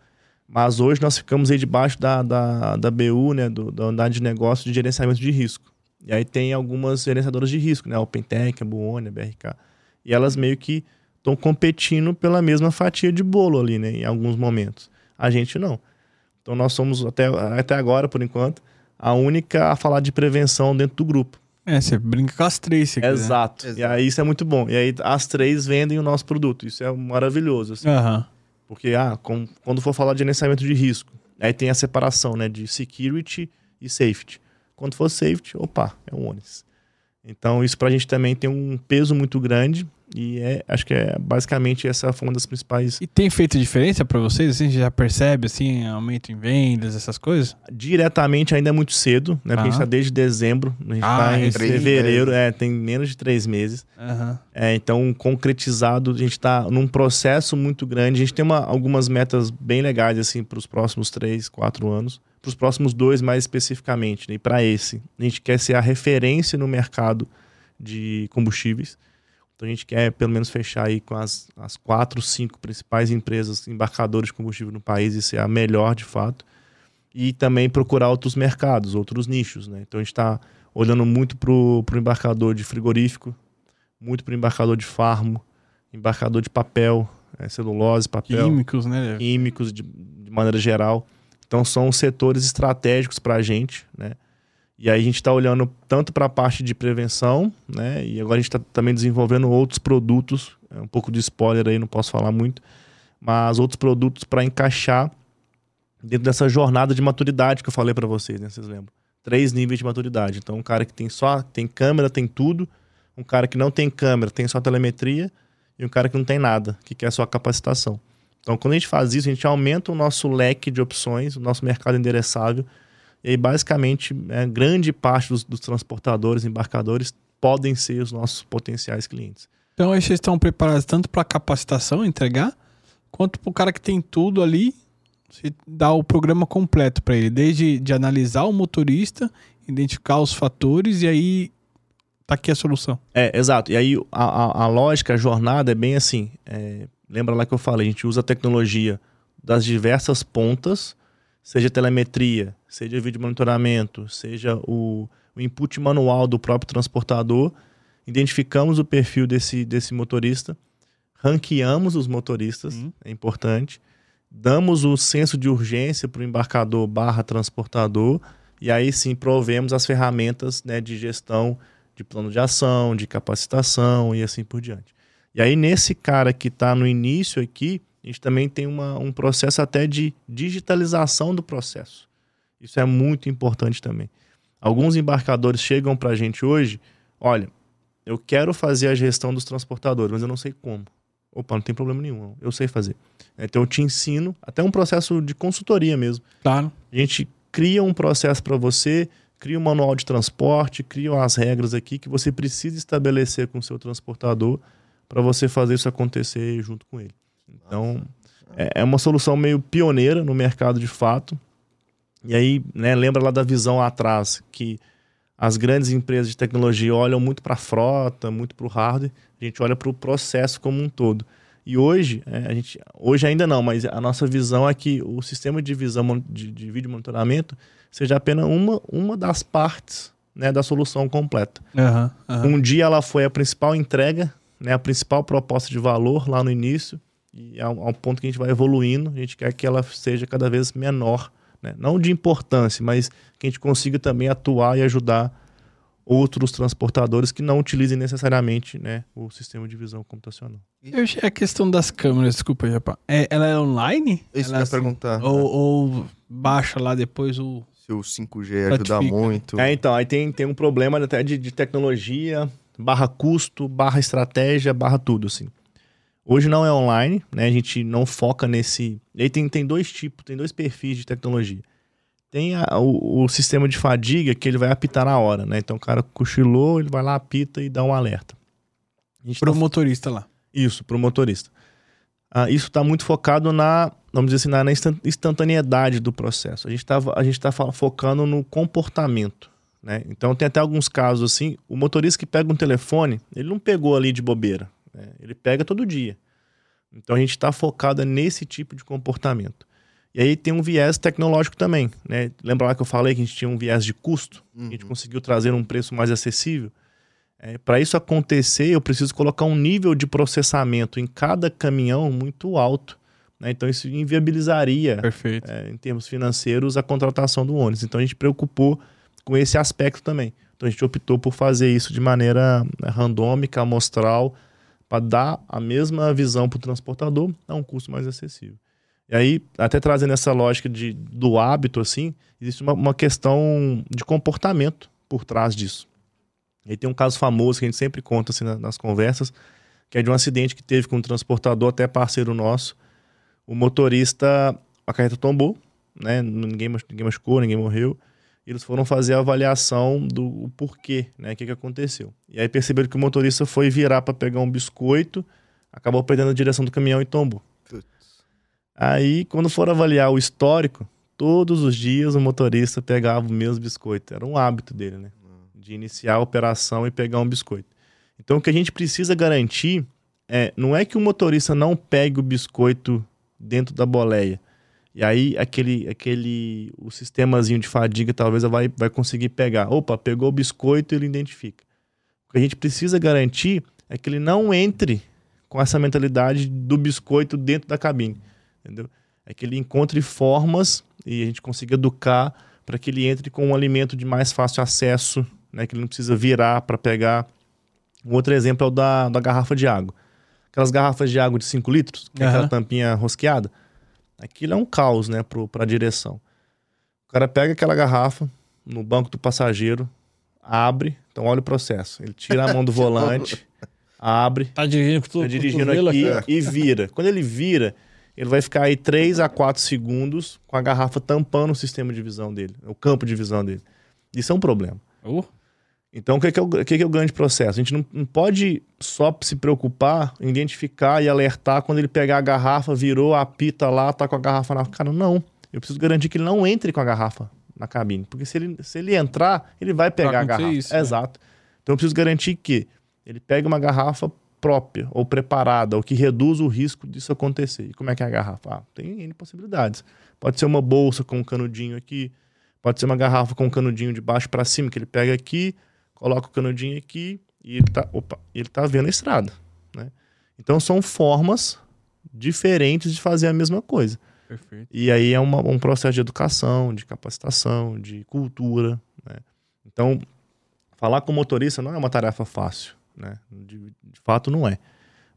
mas hoje nós ficamos aí debaixo da, da, da BU, né, do, da unidade de negócio de gerenciamento de risco. E aí tem algumas gerenciadoras de risco, né, a OpenTech, a Buoni, a BRK. E elas meio que estão competindo pela mesma fatia de bolo ali, né, em alguns momentos. A gente não. Então nós somos, até, até agora, por enquanto, a única a falar de prevenção dentro do grupo. É, você brinca com as três, se quiser. Exato. Exato. E aí isso é muito bom. E aí as três vendem o nosso produto. Isso é maravilhoso. assim. Aham. Porque, ah, com- quando for falar de gerenciamento de risco, aí tem a separação, né, de security e safety. Quando for safety, opa, é um Onis. Então, isso pra gente também tem um peso muito grande e é, acho que é basicamente essa foi uma das principais. E tem feito diferença pra vocês? Assim, já percebe, assim, aumento em vendas, essas coisas? Diretamente ainda é muito cedo, né? Porque a gente Ah. tá desde dezembro, a gente Ah, tá em fevereiro, é, tem menos de três meses. Aham. É, então, concretizado, a gente está num processo muito grande. A gente tem uma- algumas metas bem legais assim para os próximos três, quatro anos. Para os próximos dois, mais especificamente. Né? E para esse, a gente quer ser a referência no mercado de combustíveis. Então, a gente quer pelo menos fechar aí com as, as quatro, cinco principais empresas embarcadoras de combustível no país e ser a melhor de fato. E também procurar outros mercados, outros nichos. Né? Então, a gente está olhando muito para o embarcador de frigorífico, muito para embarcador de farmo, embarcador de papel, é, celulose, papel, Químicos, né? químicos de, de maneira geral. Então são setores estratégicos para a gente, né? E aí a gente está olhando tanto para a parte de prevenção, né? E agora a gente está também desenvolvendo outros produtos, é um pouco de spoiler aí, não posso falar muito, mas outros produtos para encaixar dentro dessa jornada de maturidade que eu falei para vocês, né? Vocês lembram? Três níveis de maturidade. Então um cara que tem só tem câmera, tem tudo, um cara que não tem câmera, tem só telemetria, e um cara que não tem nada, que quer só capacitação. Então, quando a gente faz isso, a gente aumenta o nosso leque de opções, o nosso mercado endereçável. E aí, basicamente, é, grande parte dos, dos transportadores, embarcadores, podem ser os nossos potenciais clientes. Então aí vocês estão preparados tanto para capacitação, entregar, quanto para o cara que tem tudo ali, você dá o programa completo para ele, desde de analisar o motorista, identificar os fatores e aí tá aqui a solução. É, exato. E aí, a, a, a lógica, a jornada é bem assim. é, lembra lá que eu falei, a gente usa a tecnologia das diversas pontas, seja telemetria, seja vídeo monitoramento, seja o, o input manual do próprio transportador, identificamos o perfil desse, desse motorista, ranqueamos os motoristas, Uhum. é importante, damos o senso de urgência para o embarcador barra transportador, e aí sim provemos as ferramentas né, de gestão de plano de ação, de capacitação e assim por diante. E aí, nesse cara que está no início aqui, a gente também tem uma, um processo até de digitalização do processo. Isso é muito importante também. Alguns embarcadores chegam para a gente hoje, olha, eu quero fazer a gestão dos transportadores, mas eu não sei como. Opa, não tem problema nenhum, eu sei fazer. Então eu te ensino, até um processo de consultoria mesmo. Claro. A gente cria um processo para você, cria um manual de transporte, cria as regras aqui que você precisa estabelecer com o seu transportador para você fazer isso acontecer junto com ele. Então, é, é uma solução meio pioneira no mercado de fato. E aí, né, lembra lá da visão lá atrás, que as grandes empresas de tecnologia olham muito para a frota, muito para o hardware, a gente olha para o processo como um todo. E hoje, é, a gente, hoje ainda não, mas a nossa visão é que o sistema de visão de, de vídeo monitoramento seja apenas uma, uma das partes né, da solução completa. Aham, aham. Um dia ela foi a principal entrega, né, a principal proposta de valor lá no início, e ao, ao ponto que a gente vai evoluindo, a gente quer que ela seja cada vez menor. Né? Não de importância, mas que a gente consiga também atuar e ajudar outros transportadores que não utilizem necessariamente né, o sistema de visão computacional. Eu a questão das câmeras, desculpa, Japão. É, ela é online? Isso que ela eu ia perguntar. Ou, ou baixa lá depois o. Se o 5G ajuda Notifica. muito. É, então, aí tem, tem um problema até de, de tecnologia, barra custo, barra estratégia, barra tudo, assim. Hoje não é online, né? A gente não foca nesse. E aí tem, tem dois tipos, tem dois perfis de tecnologia. Tem a- o, o sistema de fadiga que ele vai apitar na hora, né? Então o cara cochilou, ele vai lá, apita e dá um alerta. Gente Pro tá- motorista lá. Isso, para o motorista. Ah, isso está muito focado na, vamos dizer assim, na, na instan- instantaneidade do processo. A gente está tá fa- focando no comportamento. Né? Então tem até alguns casos assim, o motorista que pega um telefone, ele não pegou ali de bobeira. Né? Ele pega todo dia. Então a gente está focado nesse tipo de comportamento. E aí tem um viés tecnológico também. Né? Lembra lá que eu falei que a gente tinha um viés de custo? A gente conseguiu trazer um preço mais acessível. Para isso acontecer, eu preciso colocar um nível de processamento em cada caminhão muito alto. né? Então, isso inviabilizaria, é, em termos financeiros, a contratação do ônibus. Então, a gente preocupou com esse aspecto também. Então, a gente optou por fazer isso de maneira né, randômica, amostral, para dar a mesma visão para o transportador a um custo mais acessível. E aí, até trazendo essa lógica de, do hábito, assim, existe uma, uma questão de comportamento por trás disso. E aí tem um caso famoso que a gente sempre conta assim, na- nas conversas, que é de um acidente que teve com um transportador, até parceiro nosso. O motorista, a carreta tombou, né? Ninguém, ninguém machucou, ninguém morreu. Eles foram fazer a avaliação do porquê, né? O que, que aconteceu. E aí perceberam que o motorista foi virar para pegar um biscoito, acabou perdendo a direção do caminhão e tombou. Putz. Aí, quando foram avaliar o histórico, todos os dias o motorista pegava o mesmo biscoito. Era um hábito dele, né? De iniciar a operação e pegar um biscoito. Então, o que a gente precisa garantir é, não é que o motorista não pegue o biscoito dentro da boleia. E aí, aquele, aquele, o sistemazinho de fadiga talvez vai, vai conseguir pegar. Opa, pegou o biscoito ele identifica. O que a gente precisa garantir é que ele não entre com essa mentalidade do biscoito dentro da cabine. Entendeu? É que ele encontre formas e a gente consiga educar para que ele entre com um alimento de mais fácil acesso, né? que ele não precisa virar para pegar. Um outro exemplo é o da, da garrafa de água. Aquelas garrafas de água de 5 litros, que é aquela tampinha rosqueada. Aquilo é um caos, né, para a direção. O cara pega aquela garrafa no banco do passageiro, abre, então olha o processo. Ele tira a mão do [laughs] volante, abre, Tá dirigindo com tudo. tá dirigindo aqui e vira. Quando ele vira, ele vai ficar aí 3 a 4 segundos com a garrafa tampando o sistema de visão dele, o campo de visão dele. Isso é um problema. Uh, Então, o que, que, é, o, que, que é o grande processo? A gente não, não pode só se preocupar em identificar e alertar quando ele pegar a garrafa, virou, apita lá, tá com a garrafa na cara. Não. Eu preciso garantir que ele não entre com a garrafa na cabine. Porque se ele, se ele entrar, ele vai pegar a garrafa. isso, né? Exato. Então, eu preciso garantir que ele pegue uma garrafa própria ou preparada, ou que reduz o risco disso acontecer. E como é que é a garrafa? Ah, tem N possibilidades. Pode ser uma bolsa com um canudinho aqui, pode ser uma garrafa com um canudinho de baixo para cima, que ele pega aqui, coloca o canudinho aqui e ele tá, opa, ele tá vendo a estrada, né? Então são formas diferentes de fazer a mesma coisa. perfeito. E aí é uma- um processo de educação, de capacitação, de cultura, né? Então, falar com o motorista não é uma tarefa fácil, né? De, de fato não é.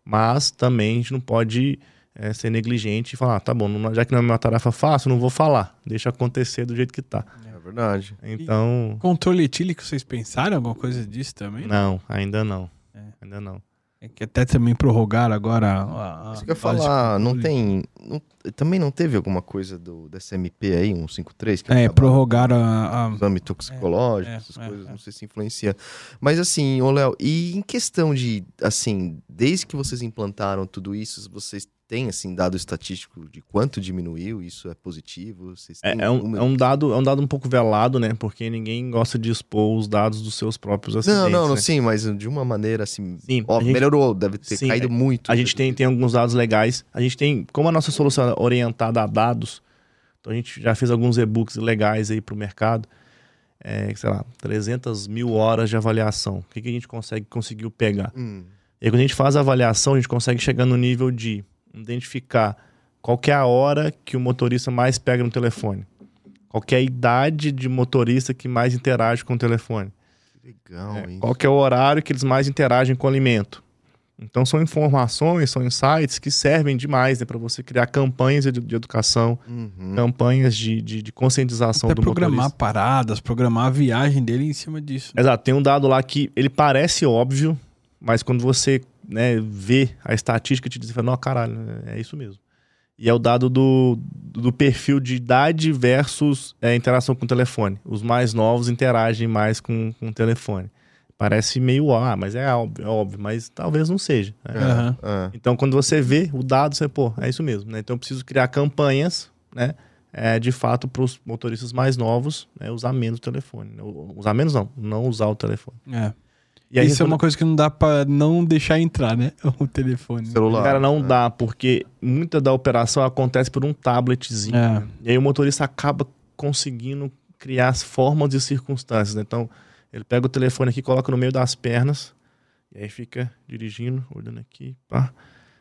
Mas também a gente não pode eh, ser negligente e falar, ah, tá bom, não- já que não é uma tarefa fácil, não vou falar. Deixa acontecer do jeito que tá. É verdade. Então, Controle etílico, vocês pensaram alguma coisa disso também? não, ainda não. É. Ainda não. É que até também prorrogaram agora a, a Isso que eu ia falar, não tem. não- também não teve alguma coisa do, dessa MP aí, um 53? Que É, prorrogaram a, a- exame toxicológico, É, é, essas é, coisas, é. não sei se influencia. Mas assim, ô Léo, e em questão de, assim, desde que vocês implantaram tudo isso, vocês tem, assim, dado estatístico de quanto diminuiu? Isso é positivo? É, é um, é um dado, é um dado um pouco velado, né? Porque ninguém gosta de expor os dados dos seus próprios Não, acidentes. não, não, né? sim, mas de uma maneira, assim... Sim, Ó, gente- melhorou, deve ter Sim, caído é- muito. A gente tem, tem alguns dados legais. A gente tem, como a nossa solução é orientada a dados, então a gente já fez alguns e-books legais aí para o mercado. É, sei lá, 300 mil horas de avaliação. O que, que a gente consegue conseguiu pegar? Hum, E aí, quando a gente faz a avaliação, a gente consegue chegar no nível de identificar qual que é a hora que o motorista mais pega no telefone. Qual que é a idade de motorista que mais interage com o telefone. que legal, É, hein? qual que é o horário que eles mais interagem com o alimento. Então são informações, são insights que servem demais né, para você criar campanhas de, de educação, Uhum. campanhas de, de, de conscientização Até do programar motorista. paradas, programar a viagem dele em cima disso. Exato, tem um dado lá que ele parece óbvio, mas quando você né, vê a estatística, te diz, você fala, não, caralho, é isso mesmo. E é o dado do, do perfil de idade versus é, interação com o telefone. Os mais novos interagem mais com, com o telefone. Parece meio, ah, mas é óbvio, é óbvio mas talvez não seja. né? Ah, Então, quando você vê o dado, você, pô, é isso mesmo, né? Então, eu preciso criar campanhas, né? É, de fato, para os motoristas mais novos, né, usar menos o telefone. né? Usar menos não, não usar o telefone. É. E aí, Isso é uma coisa que não dá pra não deixar entrar, né? [laughs] O telefone. celular. Cara, não né? dá, porque muita da operação acontece por um tabletzinho. É. né? E aí o motorista acaba conseguindo criar as formas e circunstâncias. né? Então, ele pega o telefone aqui, coloca no meio das pernas, e aí fica dirigindo, olhando aqui, pá.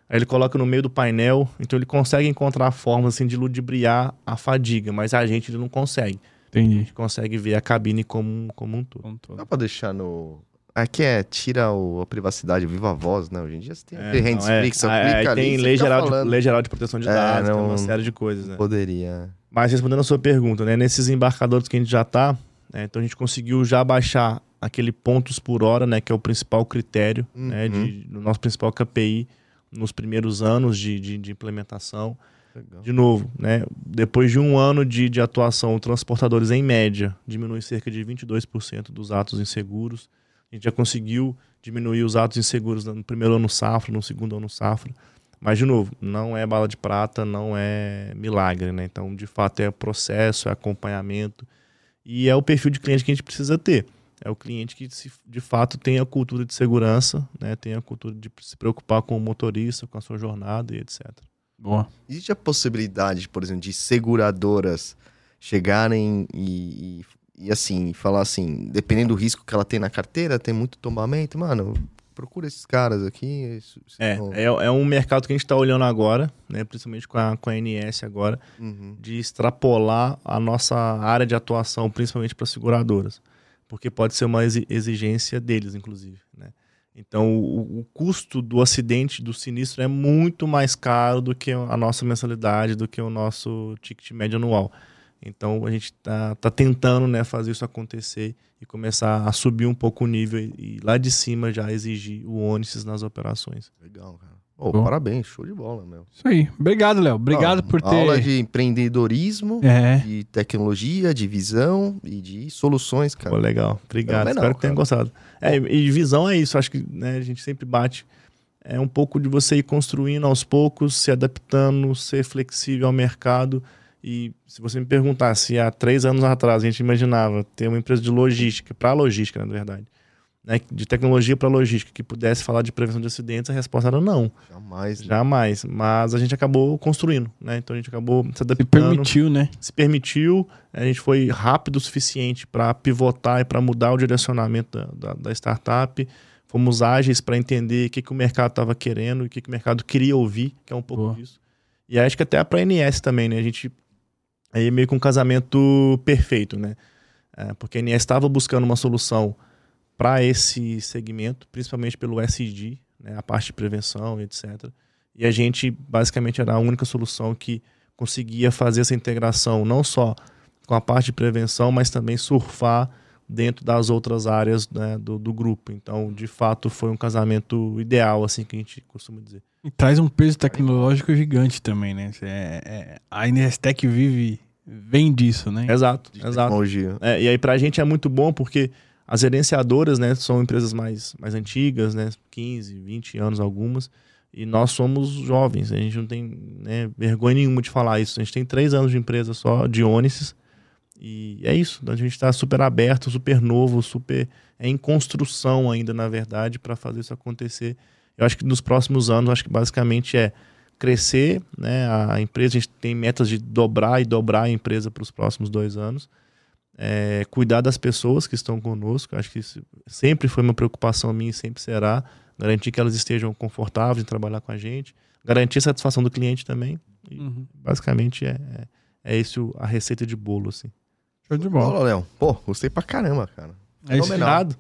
Aí ele coloca no meio do painel, então ele consegue encontrar formas assim, de ludibriar a fadiga, mas a gente ele não consegue. A Entendi. gente consegue ver a cabine como, um- como um todo. Dá pra deixar no... Aqui é, tira o- a privacidade, viva a voz, né? Hoje em dia você tem É, não, é, você é, clica ali tem lei geral, de, lei geral de proteção de É, dados, tem não- uma série de coisas. Né? Poderia. Mas respondendo a sua pergunta, né? Nesses embarcadores que a gente já tá, né, então a gente conseguiu já baixar aquele pontos por hora, né? Que é o principal critério, né? Uhum. De, do nosso principal KPI nos primeiros anos de, de, de implementação. Legal. De novo, né? Depois de um ano de, de atuação, transportadores em média diminui cerca de 22% dos atos inseguros. A gente já conseguiu diminuir os atos inseguros no primeiro ano safra, no segundo ano safra. Mas, de novo, não é bala de prata, não é milagre, né? Então, de fato, é processo, é acompanhamento. E é o perfil de cliente que a gente precisa ter. É o cliente que, se, de fato, tem a cultura de segurança, né? tem a cultura de se preocupar com o motorista, com a sua jornada e etc. Boa. Existe a possibilidade, por exemplo, de seguradoras chegarem e, e, e, assim, falar assim, dependendo do risco que ela tem na carteira, tem muito tombamento, mano, procura esses caras aqui. isso- isso É, não- é, é um mercado que a gente está olhando agora, né? principalmente com a, com a NS agora, Uhum. de extrapolar a nossa área de atuação, principalmente para seguradoras. Porque pode ser uma exi- exigência deles, inclusive. Né? Então, o, o custo do acidente, do sinistro, é muito mais caro do que a nossa mensalidade, do que o nosso ticket médio anual. Então, a gente está tá tentando né, fazer isso acontecer e começar a subir um pouco o nível e, e lá de cima já exigir o ônibus nas operações. Legal, cara. Bom. parabéns, show de bola, meu. Isso aí. Obrigado, Léo. Obrigado Ó, por ter. Aula de empreendedorismo, É. de tecnologia, de visão e de soluções, Pô, cara. legal. Obrigado. Fenomenal, Espero que tenham gostado. É, e visão é isso. Acho que né, a gente sempre bate. É um pouco de você ir construindo aos poucos, se adaptando, ser flexível ao mercado. E se você me perguntar se há três anos atrás a gente imaginava ter uma empresa de logística, para logística, na verdade, né, de tecnologia para logística, que pudesse falar de prevenção de acidentes, a resposta era não. Jamais. né? Jamais. Mas a gente acabou construindo. Né? Então a gente acabou se Se adaptando permitiu, né? se permitiu, a gente foi rápido o suficiente para pivotar e para mudar o direcionamento da, da, da startup. Fomos ágeis para entender o que, que o mercado estava querendo e o que, que o mercado queria ouvir, que é um pouco Boa. disso. E acho que até para a NS também, né? A gente aí meio que um casamento perfeito, né? É, porque a NS estava buscando uma solução para esse segmento, principalmente pelo SG, né? a parte de prevenção etc. E a gente basicamente era a única solução que conseguia fazer essa integração não só com a parte de prevenção, mas também surfar dentro das outras áreas né, do, do grupo. Então, de fato, foi um casamento ideal, assim que a gente costuma dizer. E traz um peso tecnológico gigante também, né? É, é- a Inestec vive, vem disso, né? Exato, De exato. tecnologia. É, e aí pra gente é muito bom porque as gerenciadoras, né, são empresas mais, mais antigas, né, 15, 20 anos algumas, E nós somos jovens, a gente não tem né, vergonha nenhuma de falar isso. A gente tem três anos de empresa só, de Onisys, e é isso. A gente está super aberto, super novo, super. É em construção ainda, na verdade, para fazer isso acontecer. Eu acho que nos próximos anos, acho que basicamente é crescer né, a empresa. A gente tem metas de dobrar e dobrar a empresa para os próximos dois anos. É, cuidar das pessoas que estão conosco. Acho que isso sempre foi uma preocupação minha e sempre será. Garantir que elas estejam confortáveis em trabalhar com a gente. Garantir a satisfação do cliente também. Uhum. Basicamente é, é, é isso a receita de bolo. Assim. Show de bola. Léo. Pô, gostei pra caramba, cara. É isso aí. Obrigado.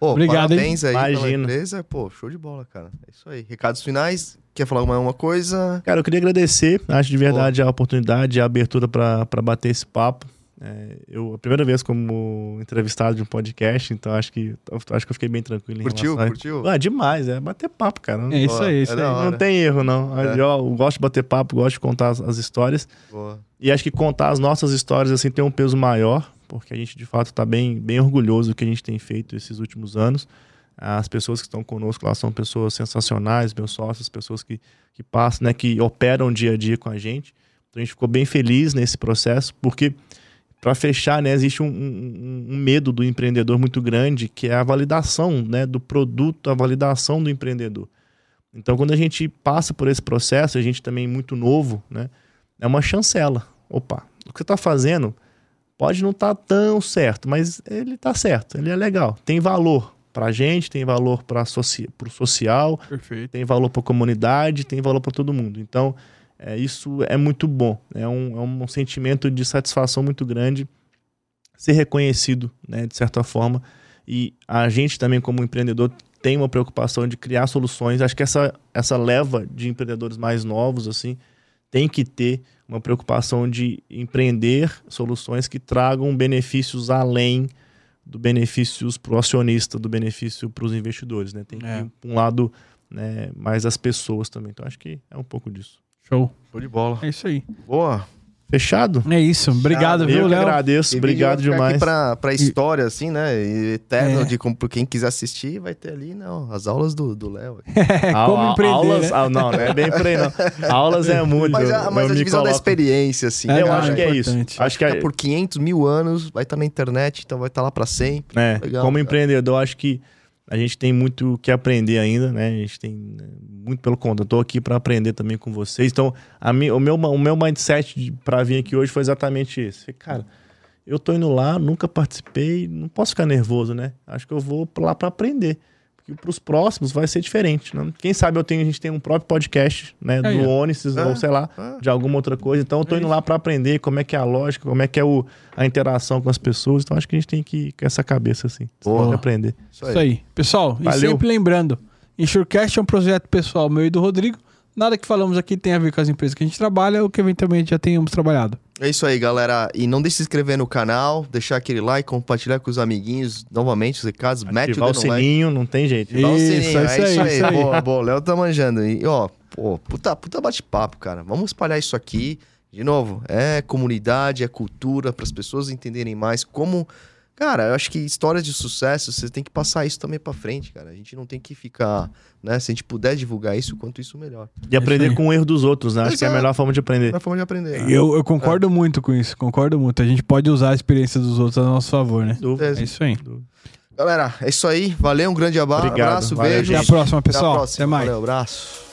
Pô, Obrigado, parabéns aí pela Imagina. empresa. Pô, show de bola, cara. É isso aí. Recados finais. Quer falar alguma uma coisa? Cara, eu queria agradecer, acho de verdade a oportunidade, a abertura para bater esse papo. É, eu a primeira vez como entrevistado de um podcast, então acho que acho que eu fiquei bem tranquilo. em Curtiu? relação a- Curtiu? Ah, demais, é bater papo, cara. Não, É isso Boa. aí, isso É aí. não tem erro, não. É. Eu, eu gosto de bater papo, gosto de contar as, as histórias. Boa. E acho que contar as nossas histórias assim tem um peso maior, porque a gente de fato está bem, bem orgulhoso do que a gente tem feito esses últimos anos. As pessoas que estão conosco lá são pessoas sensacionais, meus sócios, pessoas que, que passam, né, que operam dia a dia com a gente. Então a gente ficou bem feliz nesse processo, porque para fechar, né, existe um, um- um medo do empreendedor muito grande, que é a validação né, do produto, a validação do empreendedor. Então, quando a gente passa por esse processo, a gente também muito novo, né, é uma chancela. Opa, o que você está fazendo pode não estar tão certo, mas ele está certo, ele é legal, tem valor para a gente, tem valor para o social, Perfeito. tem valor para a comunidade, tem valor para todo mundo. Então, é, isso é muito bom. É um, é um sentimento de satisfação muito grande ser reconhecido, né, de certa forma. E a gente também, como empreendedor, tem uma preocupação de criar soluções. Acho que essa, essa leva de empreendedores mais novos, assim, tem que ter uma preocupação de empreender soluções que tragam benefícios além do benefícios para o acionista, do benefício para os investidores, né? Tem que É. ir para um lado né, mais as pessoas também. Então acho que é um pouco disso. Show. Show de bola. É isso aí. Boa. Fechado? É isso. Obrigado, Eu viu, que Léo? agradeço, obrigado demais. Aqui pra, pra história, assim, né? Eterno, É. de como, pra quem quiser assistir, vai ter ali, não, as aulas do do Léo. [laughs] É, como Au- empreender, aulas, né? ah, não, não é bem por aí, não. Aulas é muito. mas a, eu mas a divisão da coloco- experiência, assim. É, Eu não, acho é que é isso. importante. Acho que é, por 500 mil anos, vai estar na internet, então vai estar lá pra sempre. É, Legal, como cara. empreendedor, acho que a gente tem muito que aprender ainda, né? A gente tem né, muito pelo conta. Tô aqui para aprender também com vocês. Então, a mi, o, meu, o meu mindset para vir aqui hoje foi exatamente esse. Cara, eu tô indo lá, nunca participei, não posso ficar nervoso, né? Acho que eu vou lá para aprender. Porque pros próximos vai ser diferente, né? Quem sabe eu tenho, a gente tem um próprio podcast, né? Aí, do É, ou sei lá, é. de alguma outra coisa. Então, eu tô É indo isso. lá para aprender como é que é a lógica, como é que é o, a interação com as pessoas. Então, acho que a gente tem que ir com essa cabeça, assim. De aprender. Isso Isso aí. Pessoal, e Valeu. sempre lembrando, Insurecast é um projeto pessoal meu e do Rodrigo. Nada que falamos aqui tem a ver com as empresas que a gente trabalha ou que eventualmente já tenhamos trabalhado. É isso aí, galera. E não deixe de se inscrever no canal, deixar aquele like, compartilhar com os amiguinhos. Novamente, os recados. Mete Ativar o dedo no like. sininho, não tem jeito. Ativar o Isso, sininho, é é isso aí, isso aí. isso aí. Boa, boa. Léo tá manjando. E, ó, pô, puta, puta bate-papo, cara. Vamos espalhar isso aqui. De novo, é comunidade, é cultura, para as pessoas entenderem mais como. Cara, eu acho que histórias de sucesso, você tem que passar isso também pra frente, cara. A gente não tem que ficar, né? Se a gente puder divulgar isso, quanto isso melhor. E aprender aí. com o erro dos outros, né? Acho que é a melhor forma de É aprender. uma forma de aprender. né? Eu, eu concordo muito com isso, concordo muito. A gente pode usar a experiência dos outros a nosso favor, né? Dúvida. É isso aí. Galera, é isso aí. Valeu, um grande aba- Obrigado. abraço, Valeu, beijo. Até a próxima, Até a pessoal. próxima. Até mais. Valeu, abraço.